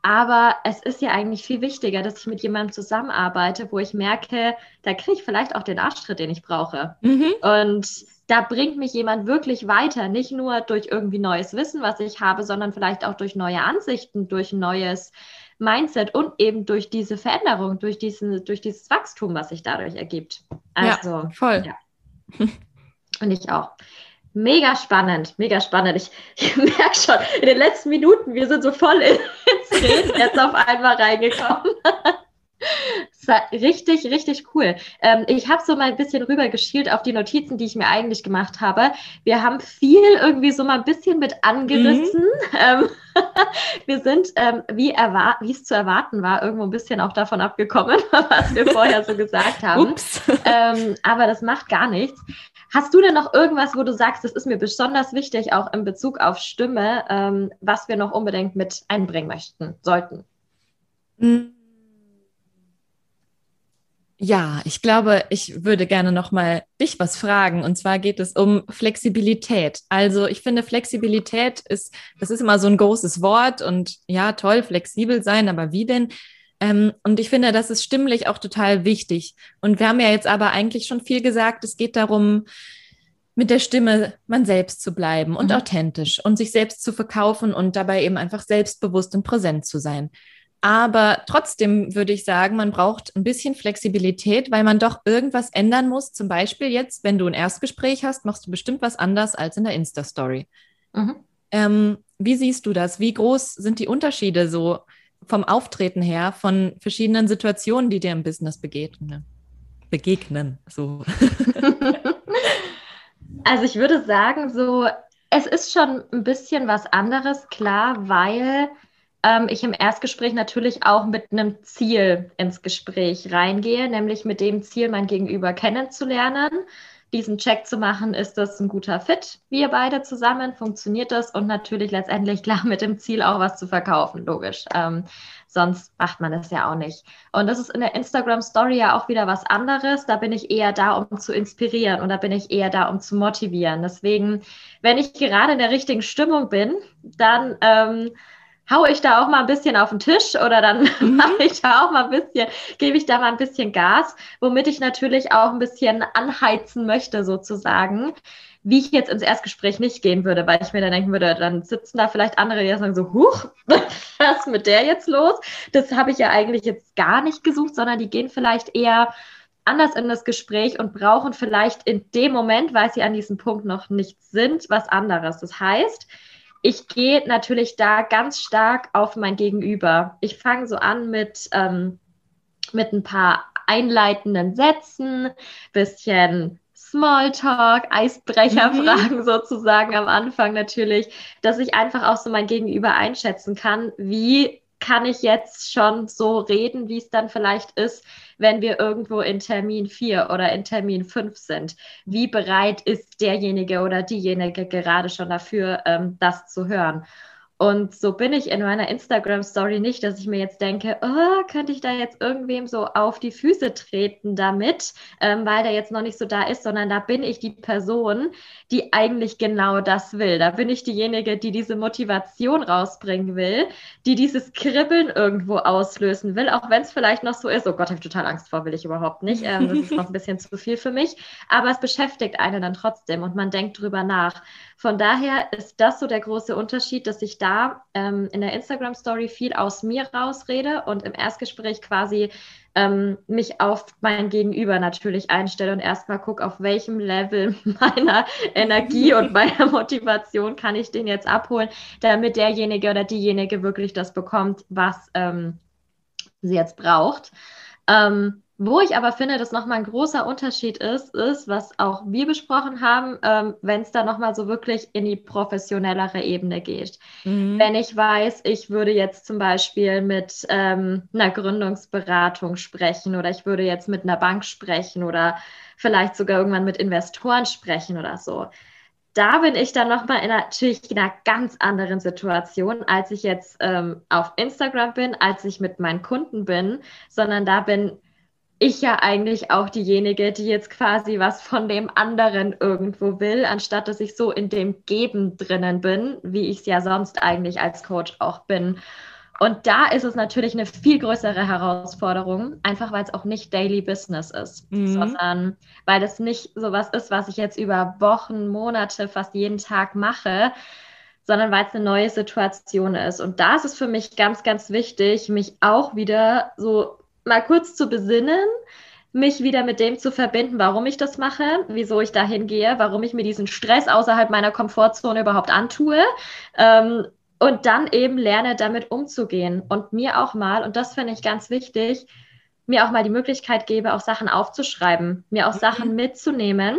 Aber es ist ja eigentlich viel wichtiger, dass ich mit jemandem zusammenarbeite, wo ich merke, da kriege ich vielleicht auch den Arschtritt, den ich brauche. Mhm. Und da bringt mich jemand wirklich weiter, nicht nur durch irgendwie neues Wissen, was ich habe, sondern vielleicht auch durch neue Ansichten, durch neues Mindset und eben durch diese Veränderung, durch, diesen, durch dieses Wachstum, was sich dadurch ergibt. Also, ja, voll. Ja. Und ich auch. Mega spannend, mega spannend. Ich, ich merke schon, in den letzten Minuten, wir sind so voll ins Reden jetzt auf einmal reingekommen. War richtig, richtig cool. Ähm, ich habe so mal ein bisschen rüber geschielt auf die Notizen, die ich mir eigentlich gemacht habe. Wir haben viel irgendwie so mal ein bisschen mit angerissen. Mhm. Ähm, wir sind, ähm, wie, es zu erwarten war, irgendwo ein bisschen auch davon abgekommen, was wir vorher so gesagt haben. Ähm, aber das macht gar nichts. Hast du denn noch irgendwas, wo du sagst, das ist mir besonders wichtig, auch in Bezug auf Stimme, ähm, was wir noch unbedingt mit einbringen möchten, sollten? Hm. Ja, ich glaube, ich würde gerne noch mal dich was fragen. Und zwar geht es um Flexibilität. Also ich finde, Flexibilität ist, das ist immer so ein großes Wort und ja, toll, flexibel sein, aber wie denn? Ähm, und ich finde, das ist stimmlich auch total wichtig. Und wir haben ja jetzt aber eigentlich schon viel gesagt. Es geht darum, mit der Stimme man selbst zu bleiben und mhm. authentisch und sich selbst zu verkaufen und dabei eben einfach selbstbewusst und präsent zu sein. Aber trotzdem würde ich sagen, man braucht ein bisschen Flexibilität, weil man doch irgendwas ändern muss. Zum Beispiel jetzt, wenn du ein Erstgespräch hast, machst du bestimmt was anders als in der Insta-Story. Mhm. Ähm, wie siehst du das? Wie groß sind die Unterschiede so vom Auftreten her von verschiedenen Situationen, die dir im Business begegnen. Begegnen, so. also ich würde sagen, so, es ist schon ein bisschen was anderes, klar, weil ähm, ich im Erstgespräch natürlich auch mit einem Ziel ins Gespräch reingehe, nämlich mit dem Ziel, mein Gegenüber kennenzulernen diesen Check zu machen, ist das ein guter Fit, wir beide zusammen, funktioniert das und natürlich letztendlich klar mit dem Ziel auch was zu verkaufen, logisch. Ähm, sonst macht man das ja auch nicht. Und das ist in der Instagram Story ja auch wieder was anderes. Da bin ich eher da, um zu inspirieren und da bin ich eher da, um zu motivieren. Deswegen, wenn ich gerade in der richtigen Stimmung bin, dann ähm, haue ich da auch mal ein bisschen auf den Tisch oder dann mhm. mache ich da auch mal ein bisschen, gebe ich da mal ein bisschen Gas, womit ich natürlich auch ein bisschen anheizen möchte sozusagen, wie ich jetzt ins Erstgespräch nicht gehen würde, weil ich mir dann denken würde, dann sitzen da vielleicht andere, die sagen so, huch, was ist mit der jetzt los? Das habe ich ja eigentlich jetzt gar nicht gesucht, sondern die gehen vielleicht eher anders in das Gespräch und brauchen vielleicht in dem Moment, weil sie an diesem Punkt noch nicht sind, was anderes. Das heißt, ich gehe natürlich da ganz stark auf mein Gegenüber. Ich fange so an mit, ähm, mit ein paar einleitenden Sätzen, bisschen Smalltalk, Eisbrecherfragen mhm. sozusagen am Anfang natürlich, dass ich einfach auch so mein Gegenüber einschätzen kann, wie kann ich jetzt schon so reden, wie es dann vielleicht ist, wenn wir irgendwo in Termin 4 oder in Termin 5 sind. Wie bereit ist derjenige oder diejenige gerade schon dafür, ähm, das zu hören? Und so bin ich in meiner Instagram-Story nicht, dass ich mir jetzt denke, oh, könnte ich da jetzt irgendwem so auf die Füße treten damit, ähm, weil der jetzt noch nicht so da ist, sondern da bin ich die Person, die eigentlich genau das will. Da bin ich diejenige, die diese Motivation rausbringen will, die dieses Kribbeln irgendwo auslösen will, auch wenn es vielleicht noch so ist, oh Gott, habe ich total Angst vor, will ich überhaupt nicht. Ähm, das ist noch ein bisschen zu viel für mich. Aber es beschäftigt einen dann trotzdem und man denkt drüber nach. Von daher ist das so der große Unterschied, dass ich da ähm, in der Instagram-Story viel aus mir rausrede und im Erstgespräch quasi ähm, mich auf mein Gegenüber natürlich einstelle und erstmal gucke, auf welchem Level meiner Energie und meiner Motivation kann ich den jetzt abholen, damit derjenige oder diejenige wirklich das bekommt, was ähm, sie jetzt braucht. Ähm, wo ich aber finde, dass nochmal ein großer Unterschied ist, ist, was auch wir besprochen haben, ähm, wenn es da nochmal so wirklich in die professionellere Ebene geht. Mhm. Wenn ich weiß, ich würde jetzt zum Beispiel mit ähm, einer Gründungsberatung sprechen oder ich würde jetzt mit einer Bank sprechen oder vielleicht sogar irgendwann mit Investoren sprechen oder so. Da bin ich dann nochmal in natürlich in einer ganz anderen Situation, als ich jetzt ähm, auf Instagram bin, als ich mit meinen Kunden bin, sondern da bin ich ja eigentlich auch diejenige, die jetzt quasi was von dem anderen irgendwo will, anstatt dass ich so in dem Geben drinnen bin, wie ich es ja sonst eigentlich als Coach auch bin. Und da ist es natürlich eine viel größere Herausforderung, einfach weil es auch nicht Daily Business ist, mhm. sondern weil es nicht so was ist, was ich jetzt über Wochen, Monate, fast jeden Tag mache, sondern weil es eine neue Situation ist. Und da ist es für mich ganz, ganz wichtig, mich auch wieder so mal kurz zu besinnen, mich wieder mit dem zu verbinden, warum ich das mache, wieso ich dahin gehe, warum ich mir diesen Stress außerhalb meiner Komfortzone überhaupt antue. Ähm, und dann eben lerne, damit umzugehen und mir auch mal, und das finde ich ganz wichtig, mir auch mal die Möglichkeit gebe, auch Sachen aufzuschreiben, mir auch mhm. Sachen mitzunehmen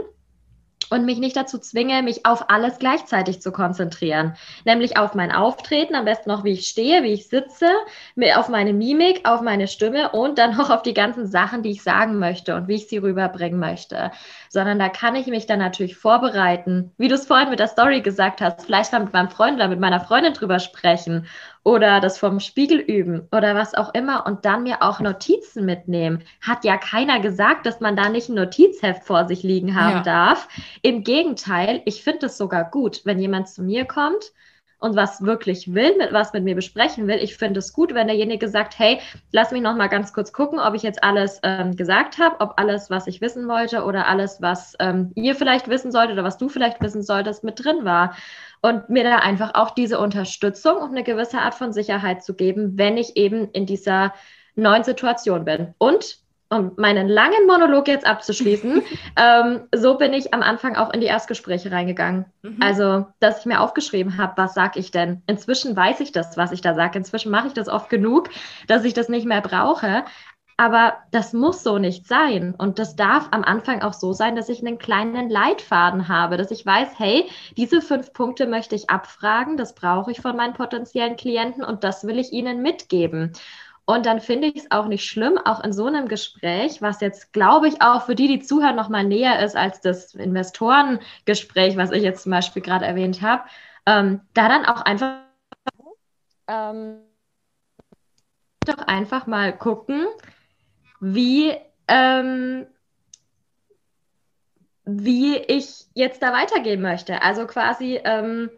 und mich nicht dazu zwinge, mich auf alles gleichzeitig zu konzentrieren. Nämlich auf mein Auftreten, am besten noch, wie ich stehe, wie ich sitze, auf meine Mimik, auf meine Stimme und dann noch auf die ganzen Sachen, die ich sagen möchte und wie ich sie rüberbringen möchte. Sondern da kann ich mich dann natürlich vorbereiten, wie du es vorhin mit der Story gesagt hast, vielleicht mal mit meinem Freund oder mit meiner Freundin drüber sprechen oder das vom Spiegel üben oder was auch immer und dann mir auch Notizen mitnehmen. Hat ja keiner gesagt, dass man da nicht ein Notizheft vor sich liegen haben ja. darf. Im Gegenteil, ich finde es sogar gut, wenn jemand zu mir kommt und was wirklich will, mit was mit mir besprechen will. Ich finde es gut, wenn derjenige sagt, hey, lass mich noch mal ganz kurz gucken, ob ich jetzt alles ähm, gesagt habe, ob alles, was ich wissen wollte oder alles, was ähm, ihr vielleicht wissen solltet oder was du vielleicht wissen solltest, mit drin war und mir da einfach auch diese Unterstützung und eine gewisse Art von Sicherheit zu geben, wenn ich eben in dieser neuen Situation bin. Und um meinen langen Monolog jetzt abzuschließen, ähm, so bin ich am Anfang auch in die Erstgespräche reingegangen. Mhm. Also, dass ich mir aufgeschrieben habe, was sage ich denn? Inzwischen weiß ich das, was ich da sage. Inzwischen mache ich das oft genug, dass ich das nicht mehr brauche. Aber das muss so nicht sein. Und das darf am Anfang auch so sein, dass ich einen kleinen Leitfaden habe, dass ich weiß, hey, diese fünf Punkte möchte ich abfragen, das brauche ich von meinen potenziellen Klienten und das will ich ihnen mitgeben. Und dann finde ich es auch nicht schlimm, auch in so einem Gespräch, was jetzt, glaube ich, auch für die, die zuhören, noch mal näher ist als das Investorengespräch, was ich jetzt zum Beispiel gerade erwähnt habe, ähm, da dann auch einfach ähm, doch einfach mal gucken, wie, ähm, wie ich jetzt da weitergehen möchte. Also quasi, ähm,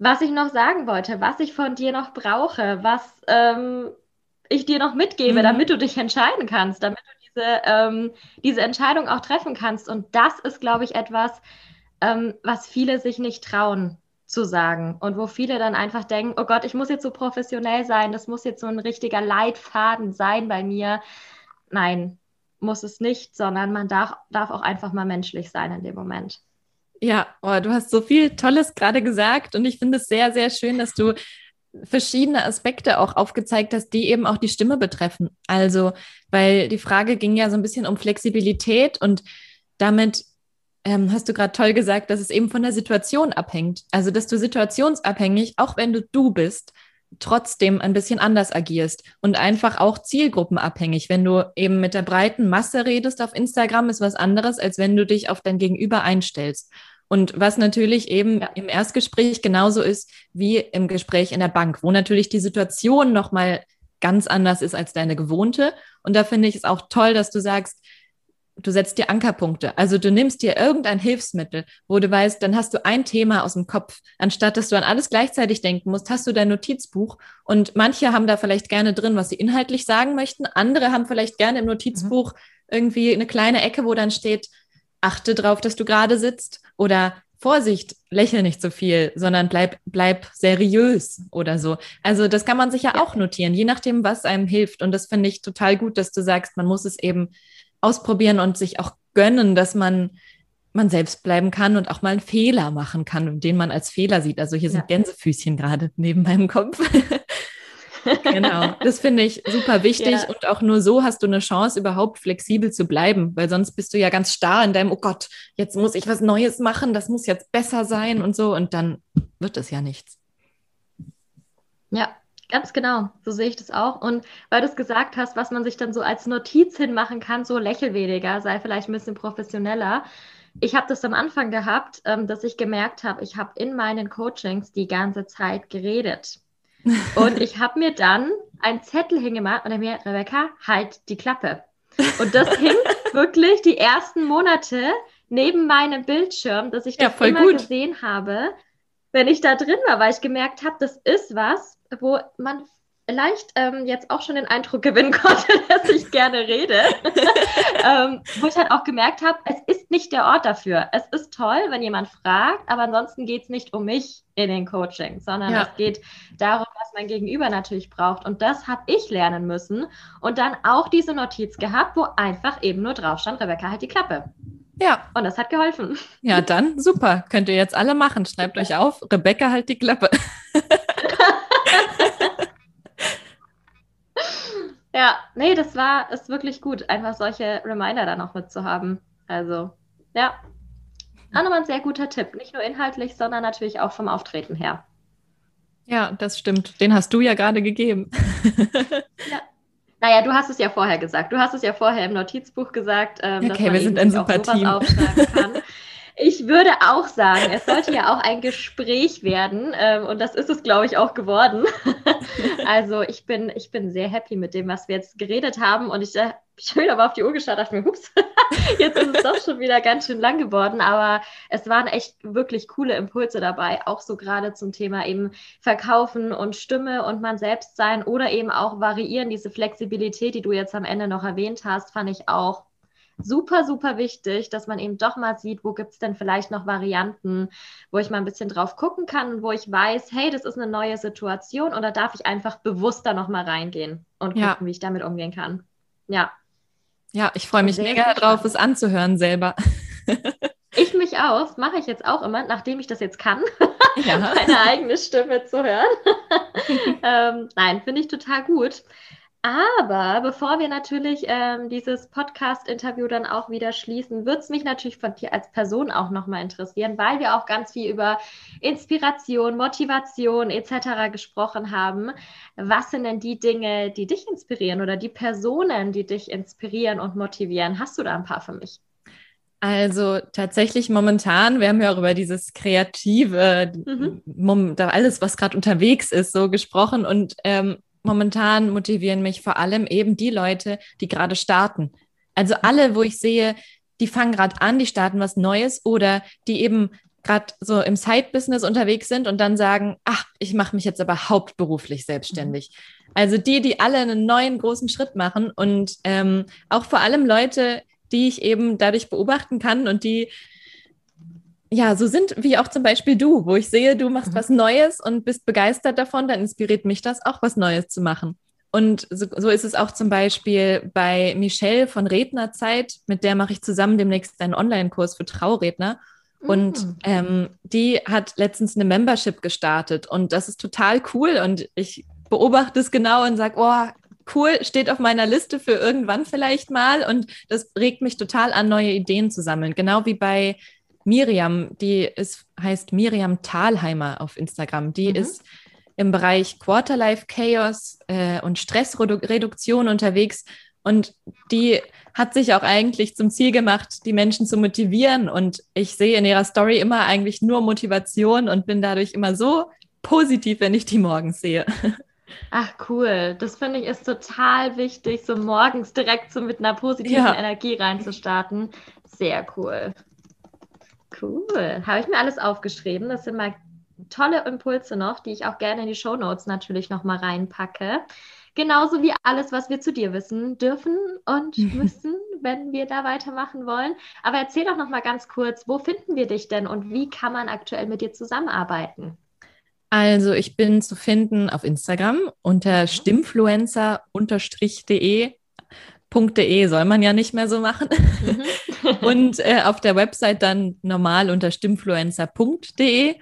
was ich noch sagen wollte, was ich von dir noch brauche, was ähm, ich dir noch mitgebe, mhm. damit du dich entscheiden kannst, damit du diese, ähm, diese Entscheidung auch treffen kannst. Und das ist, glaube ich, etwas, ähm, was viele sich nicht trauen zu sagen und wo viele dann einfach denken, oh Gott, ich muss jetzt so professionell sein, das muss jetzt so ein richtiger Leitfaden sein bei mir. Nein, muss es nicht, sondern man darf, darf auch einfach mal menschlich sein in dem Moment. Ja, oh, du hast so viel Tolles gerade gesagt und ich finde es sehr, sehr schön, dass du verschiedene Aspekte auch aufgezeigt hast, die eben auch die Stimme betreffen. Also, weil die Frage ging ja so ein bisschen um Flexibilität und damit ähm, hast du gerade toll gesagt, dass es eben von der Situation abhängt. Also, dass du situationsabhängig, auch wenn du du bist, trotzdem ein bisschen anders agierst und einfach auch zielgruppenabhängig. Wenn du eben mit der breiten Masse redest auf Instagram, ist was anderes, als wenn du dich auf dein Gegenüber einstellst. Und was natürlich eben im Erstgespräch genauso ist wie im Gespräch in der Bank, wo natürlich die Situation nochmal ganz anders ist als deine gewohnte. Und da finde ich es auch toll, dass du sagst, du setzt dir Ankerpunkte. Also du nimmst dir irgendein Hilfsmittel, wo du weißt, dann hast du ein Thema aus dem Kopf. Anstatt dass du an alles gleichzeitig denken musst, hast du dein Notizbuch. Und manche haben da vielleicht gerne drin, was sie inhaltlich sagen möchten. Andere haben vielleicht gerne im Notizbuch mhm. irgendwie eine kleine Ecke, wo dann steht, achte drauf, dass du gerade sitzt oder Vorsicht, lächel nicht so viel, sondern bleib, bleib seriös oder so. Also das kann man sich ja, ja. auch notieren, je nachdem, was einem hilft. Und das finde ich total gut, dass du sagst, man muss es eben ausprobieren und sich auch gönnen, dass man man selbst bleiben kann und auch mal einen Fehler machen kann, den man als Fehler sieht. Also hier sind Gänsefüßchen gerade neben meinem Kopf. genau, das finde ich super wichtig ja. und auch nur so hast du eine Chance, überhaupt flexibel zu bleiben, weil sonst bist du ja ganz starr in deinem, oh Gott, jetzt muss ich was Neues machen, das muss jetzt besser sein und so und dann wird es ja nichts. Ja, Ganz genau, so sehe ich das auch. Und weil du es gesagt hast, was man sich dann so als Notiz hinmachen kann, so lächelweniger, sei vielleicht ein bisschen professioneller. Ich habe das am Anfang gehabt, ähm, dass ich gemerkt habe, ich habe in meinen Coachings die ganze Zeit geredet. Und ich habe mir dann einen Zettel hingemacht und dann mir, Rebecca, halt die Klappe. Und das hing wirklich die ersten Monate neben meinem Bildschirm, dass ich das ja, immer gut. gesehen habe, wenn ich da drin war, weil ich gemerkt habe, das ist was, wo man vielleicht ähm, jetzt auch schon den Eindruck gewinnen konnte, dass ich gerne rede, ähm, wo ich halt auch gemerkt habe, es ist nicht der Ort dafür. Es ist toll, wenn jemand fragt, aber ansonsten geht es nicht um mich in den Coaching, sondern ja. es geht darum, was mein Gegenüber natürlich braucht. Und das habe ich lernen müssen und dann auch diese Notiz gehabt, wo einfach eben nur drauf stand, Rebecca, halt die Klappe. Ja. Und das hat geholfen. Ja, dann super. Könnt ihr jetzt alle machen. Schreibt euch auf, Rebecca, halt die Klappe. Ja, nee, das war, ist wirklich gut, einfach solche Reminder dann auch mitzuhaben. Also, ja. Auch nochmal ein sehr guter Tipp. Nicht nur inhaltlich, sondern natürlich auch vom Auftreten her. Ja, das stimmt. Den hast du ja gerade gegeben. ja. Naja, du hast es ja vorher gesagt. Du hast es ja vorher im Notizbuch gesagt, ähm, okay, dass man wir sind ein super Team. aufschreiben kann. Ich würde auch sagen, es sollte ja auch ein Gespräch werden ähm, und das ist es, glaube ich, auch geworden. also ich bin, ich bin sehr happy mit dem, was wir jetzt geredet haben und ich, äh, habe aber auf die Uhr geschaut, dachte mir, hups, jetzt ist es doch schon wieder ganz schön lang geworden, aber es waren echt wirklich coole Impulse dabei, auch so gerade zum Thema eben Verkaufen und Stimme und man selbst sein oder eben auch variieren, diese Flexibilität, die du jetzt am Ende noch erwähnt hast, fand ich auch super, super wichtig, dass man eben doch mal sieht, wo gibt es denn vielleicht noch Varianten, wo ich mal ein bisschen drauf gucken kann, wo ich weiß, hey, das ist eine neue Situation oder darf ich einfach bewusster noch mal reingehen und gucken, ja. wie ich damit umgehen kann. Ja. Ja, ich freue mich mega darauf, es anzuhören selber. Ich mich auch, mache ich jetzt auch immer, nachdem ich das jetzt kann, ja. meine eigene Stimme zu hören. ähm, nein, finde ich total gut. Aber bevor wir natürlich ähm, dieses Podcast-Interview dann auch wieder schließen, würde es mich natürlich von dir als Person auch nochmal interessieren, weil wir auch ganz viel über Inspiration, Motivation etc. gesprochen haben. Was sind denn die Dinge, die dich inspirieren oder die Personen, die dich inspirieren und motivieren? Hast du da ein paar für mich? Also tatsächlich momentan, wir haben ja auch über dieses Kreative, mhm. alles, was gerade unterwegs ist, so gesprochen. Und ähm, momentan motivieren mich vor allem eben die Leute, die gerade starten. Also alle, wo ich sehe, die fangen gerade an, die starten was Neues oder die eben gerade so im Side-Business unterwegs sind und dann sagen, ach, ich mache mich jetzt aber hauptberuflich selbstständig. Mhm. Also die, die alle einen neuen großen Schritt machen und ähm, auch vor allem Leute, die ich eben dadurch beobachten kann und die ja, so sind wie auch zum Beispiel du, wo ich sehe, du machst mhm. was Neues und bist begeistert davon, dann inspiriert mich das auch, was Neues zu machen. Und so, so ist es auch zum Beispiel bei Michelle von Rednerzeit, mit der mache ich zusammen demnächst einen Online-Kurs für Trauredner. Und mhm. ähm, die hat letztens eine Membership gestartet und das ist total cool und ich beobachte es genau und sage, oh, cool, steht auf meiner Liste für irgendwann vielleicht mal und das regt mich total an, neue Ideen zu sammeln. Genau wie bei Miriam, die ist, heißt Miriam Thalheimer auf Instagram. Die mhm. ist im Bereich Quarterlife Chaos äh, und Stressreduktion unterwegs und die hat sich auch eigentlich zum Ziel gemacht, die Menschen zu motivieren. Und ich sehe in ihrer Story immer eigentlich nur Motivation und bin dadurch immer so positiv, wenn ich die morgens sehe. Ach cool, das finde ich ist total wichtig, so morgens direkt so mit einer positiven ja. Energie reinzustarten. Sehr cool. Cool. Habe ich mir alles aufgeschrieben. Das sind mal tolle Impulse noch, die ich auch gerne in die Show Notes natürlich noch mal reinpacke. Genauso wie alles, was wir zu dir wissen dürfen und müssen, wenn wir da weitermachen wollen. Aber erzähl doch noch mal ganz kurz, wo finden wir dich denn und wie kann man aktuell mit dir zusammenarbeiten? Also ich bin zu finden auf Instagram unter mhm. stimmfluencer-de. .de soll man ja nicht mehr so machen. Mhm. und äh, auf der Website dann normal unter stimmfluencer.de.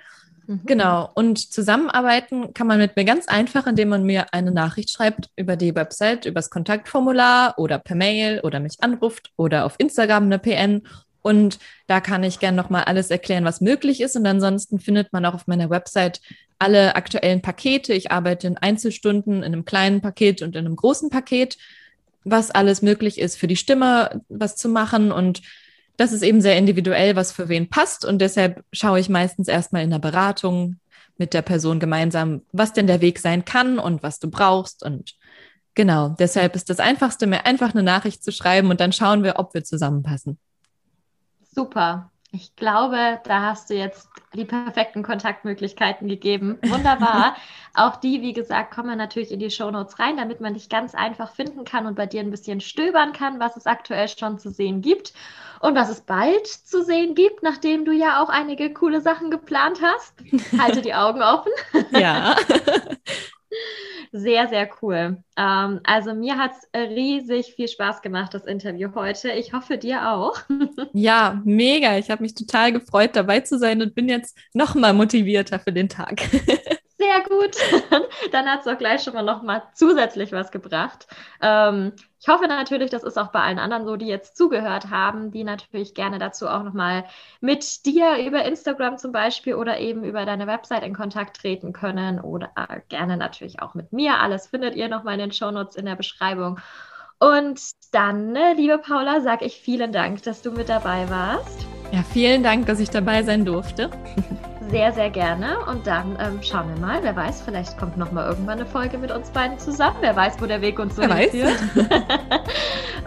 Mhm. Genau. Und zusammenarbeiten kann man mit mir ganz einfach, indem man mir eine Nachricht schreibt über die Website, übers Kontaktformular oder per Mail oder mich anruft oder auf Instagram eine PN. Und da kann ich gerne nochmal alles erklären, was möglich ist. Und ansonsten findet man auch auf meiner Website alle aktuellen Pakete. Ich arbeite in Einzelstunden, in einem kleinen Paket und in einem großen Paket, was alles möglich ist für die Stimme, was zu machen. Und das ist eben sehr individuell, was für wen passt. Und deshalb schaue ich meistens erstmal in der Beratung mit der Person gemeinsam, was denn der Weg sein kann und was du brauchst. Und genau, deshalb ist das Einfachste, mir einfach eine Nachricht zu schreiben und dann schauen wir, ob wir zusammenpassen. Super. Ich glaube, da hast du jetzt die perfekten Kontaktmöglichkeiten gegeben. Wunderbar. Auch die, wie gesagt, kommen natürlich in die Shownotes rein, damit man dich ganz einfach finden kann und bei dir ein bisschen stöbern kann, was es aktuell schon zu sehen gibt und was es bald zu sehen gibt, nachdem du ja auch einige coole Sachen geplant hast. Halte die Augen offen. Ja. Sehr, sehr cool. Ähm, also mir hat es riesig viel Spaß gemacht, das Interview heute. Ich hoffe, dir auch. ja, mega. Ich habe mich total gefreut, dabei zu sein und bin jetzt noch mal motivierter für den Tag. Sehr gut. Dann hat es auch gleich schon mal noch mal zusätzlich was gebracht. Ähm, ich hoffe natürlich, das ist auch bei allen anderen so, die jetzt zugehört haben, die natürlich gerne dazu auch noch mal mit dir über Instagram zum Beispiel oder eben über deine Website in Kontakt treten können oder gerne natürlich auch mit mir. Alles findet ihr noch mal in den Shownotes in der Beschreibung. Und dann, ne, liebe Paula, sage ich vielen Dank, dass du mit dabei warst. Ja, vielen Dank, dass ich dabei sein durfte. sehr, sehr gerne. Und dann ähm, schauen wir mal. Wer weiß, vielleicht kommt noch mal irgendwann eine Folge mit uns beiden zusammen. Wer weiß, wo der Weg uns so hinführt.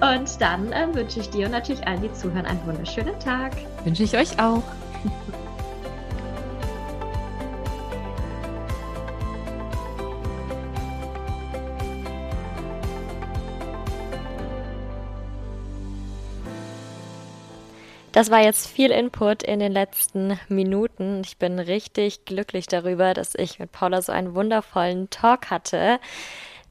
und dann ähm, wünsche ich dir und natürlich allen, die zuhören, einen wunderschönen Tag. Wünsche ich euch auch. Das war jetzt viel Input in den letzten Minuten. Ich bin richtig glücklich darüber, dass ich mit Paula so einen wundervollen Talk hatte.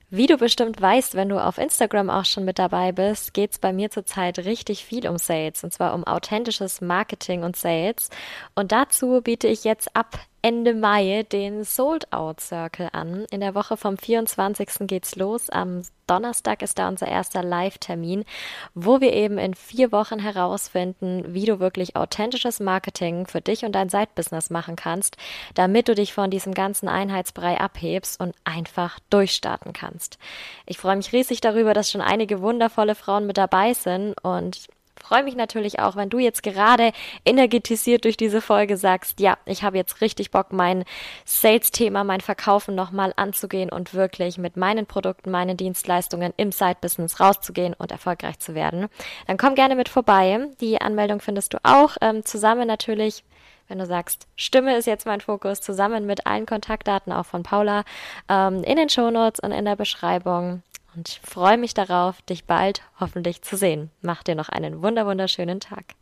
Wie du bestimmt weißt, wenn du auf Instagram auch schon mit dabei bist, geht es bei mir zurzeit richtig viel um Sales und zwar um authentisches Marketing und Sales. Und dazu biete ich jetzt ab Ende Mai den Sold Out Circle an. In der Woche vom 24. geht's los. Am Donnerstag ist da unser erster Live-Termin, wo wir eben in vier Wochen herausfinden, wie du wirklich authentisches Marketing für dich und dein Side-Business machen kannst, damit du dich von diesem ganzen Einheitsbrei abhebst und einfach durchstarten kannst. Ich freue mich riesig darüber, dass schon einige wundervolle Frauen mit dabei sind und freue mich natürlich auch, wenn du jetzt gerade energetisiert durch diese Folge sagst, ja, ich habe jetzt richtig Bock, mein Sales-Thema, mein Verkaufen nochmal anzugehen und wirklich mit meinen Produkten, meinen Dienstleistungen im Side-Business rauszugehen und erfolgreich zu werden. Dann komm gerne mit vorbei. Die Anmeldung findest du auch ähm, zusammen natürlich wenn du sagst, Stimme ist jetzt mein Fokus, zusammen mit allen Kontaktdaten auch von Paula ähm, in den Shownotes und in der Beschreibung und freue mich darauf, dich bald hoffentlich zu sehen. Mach dir noch einen wunder wunderschönen Tag.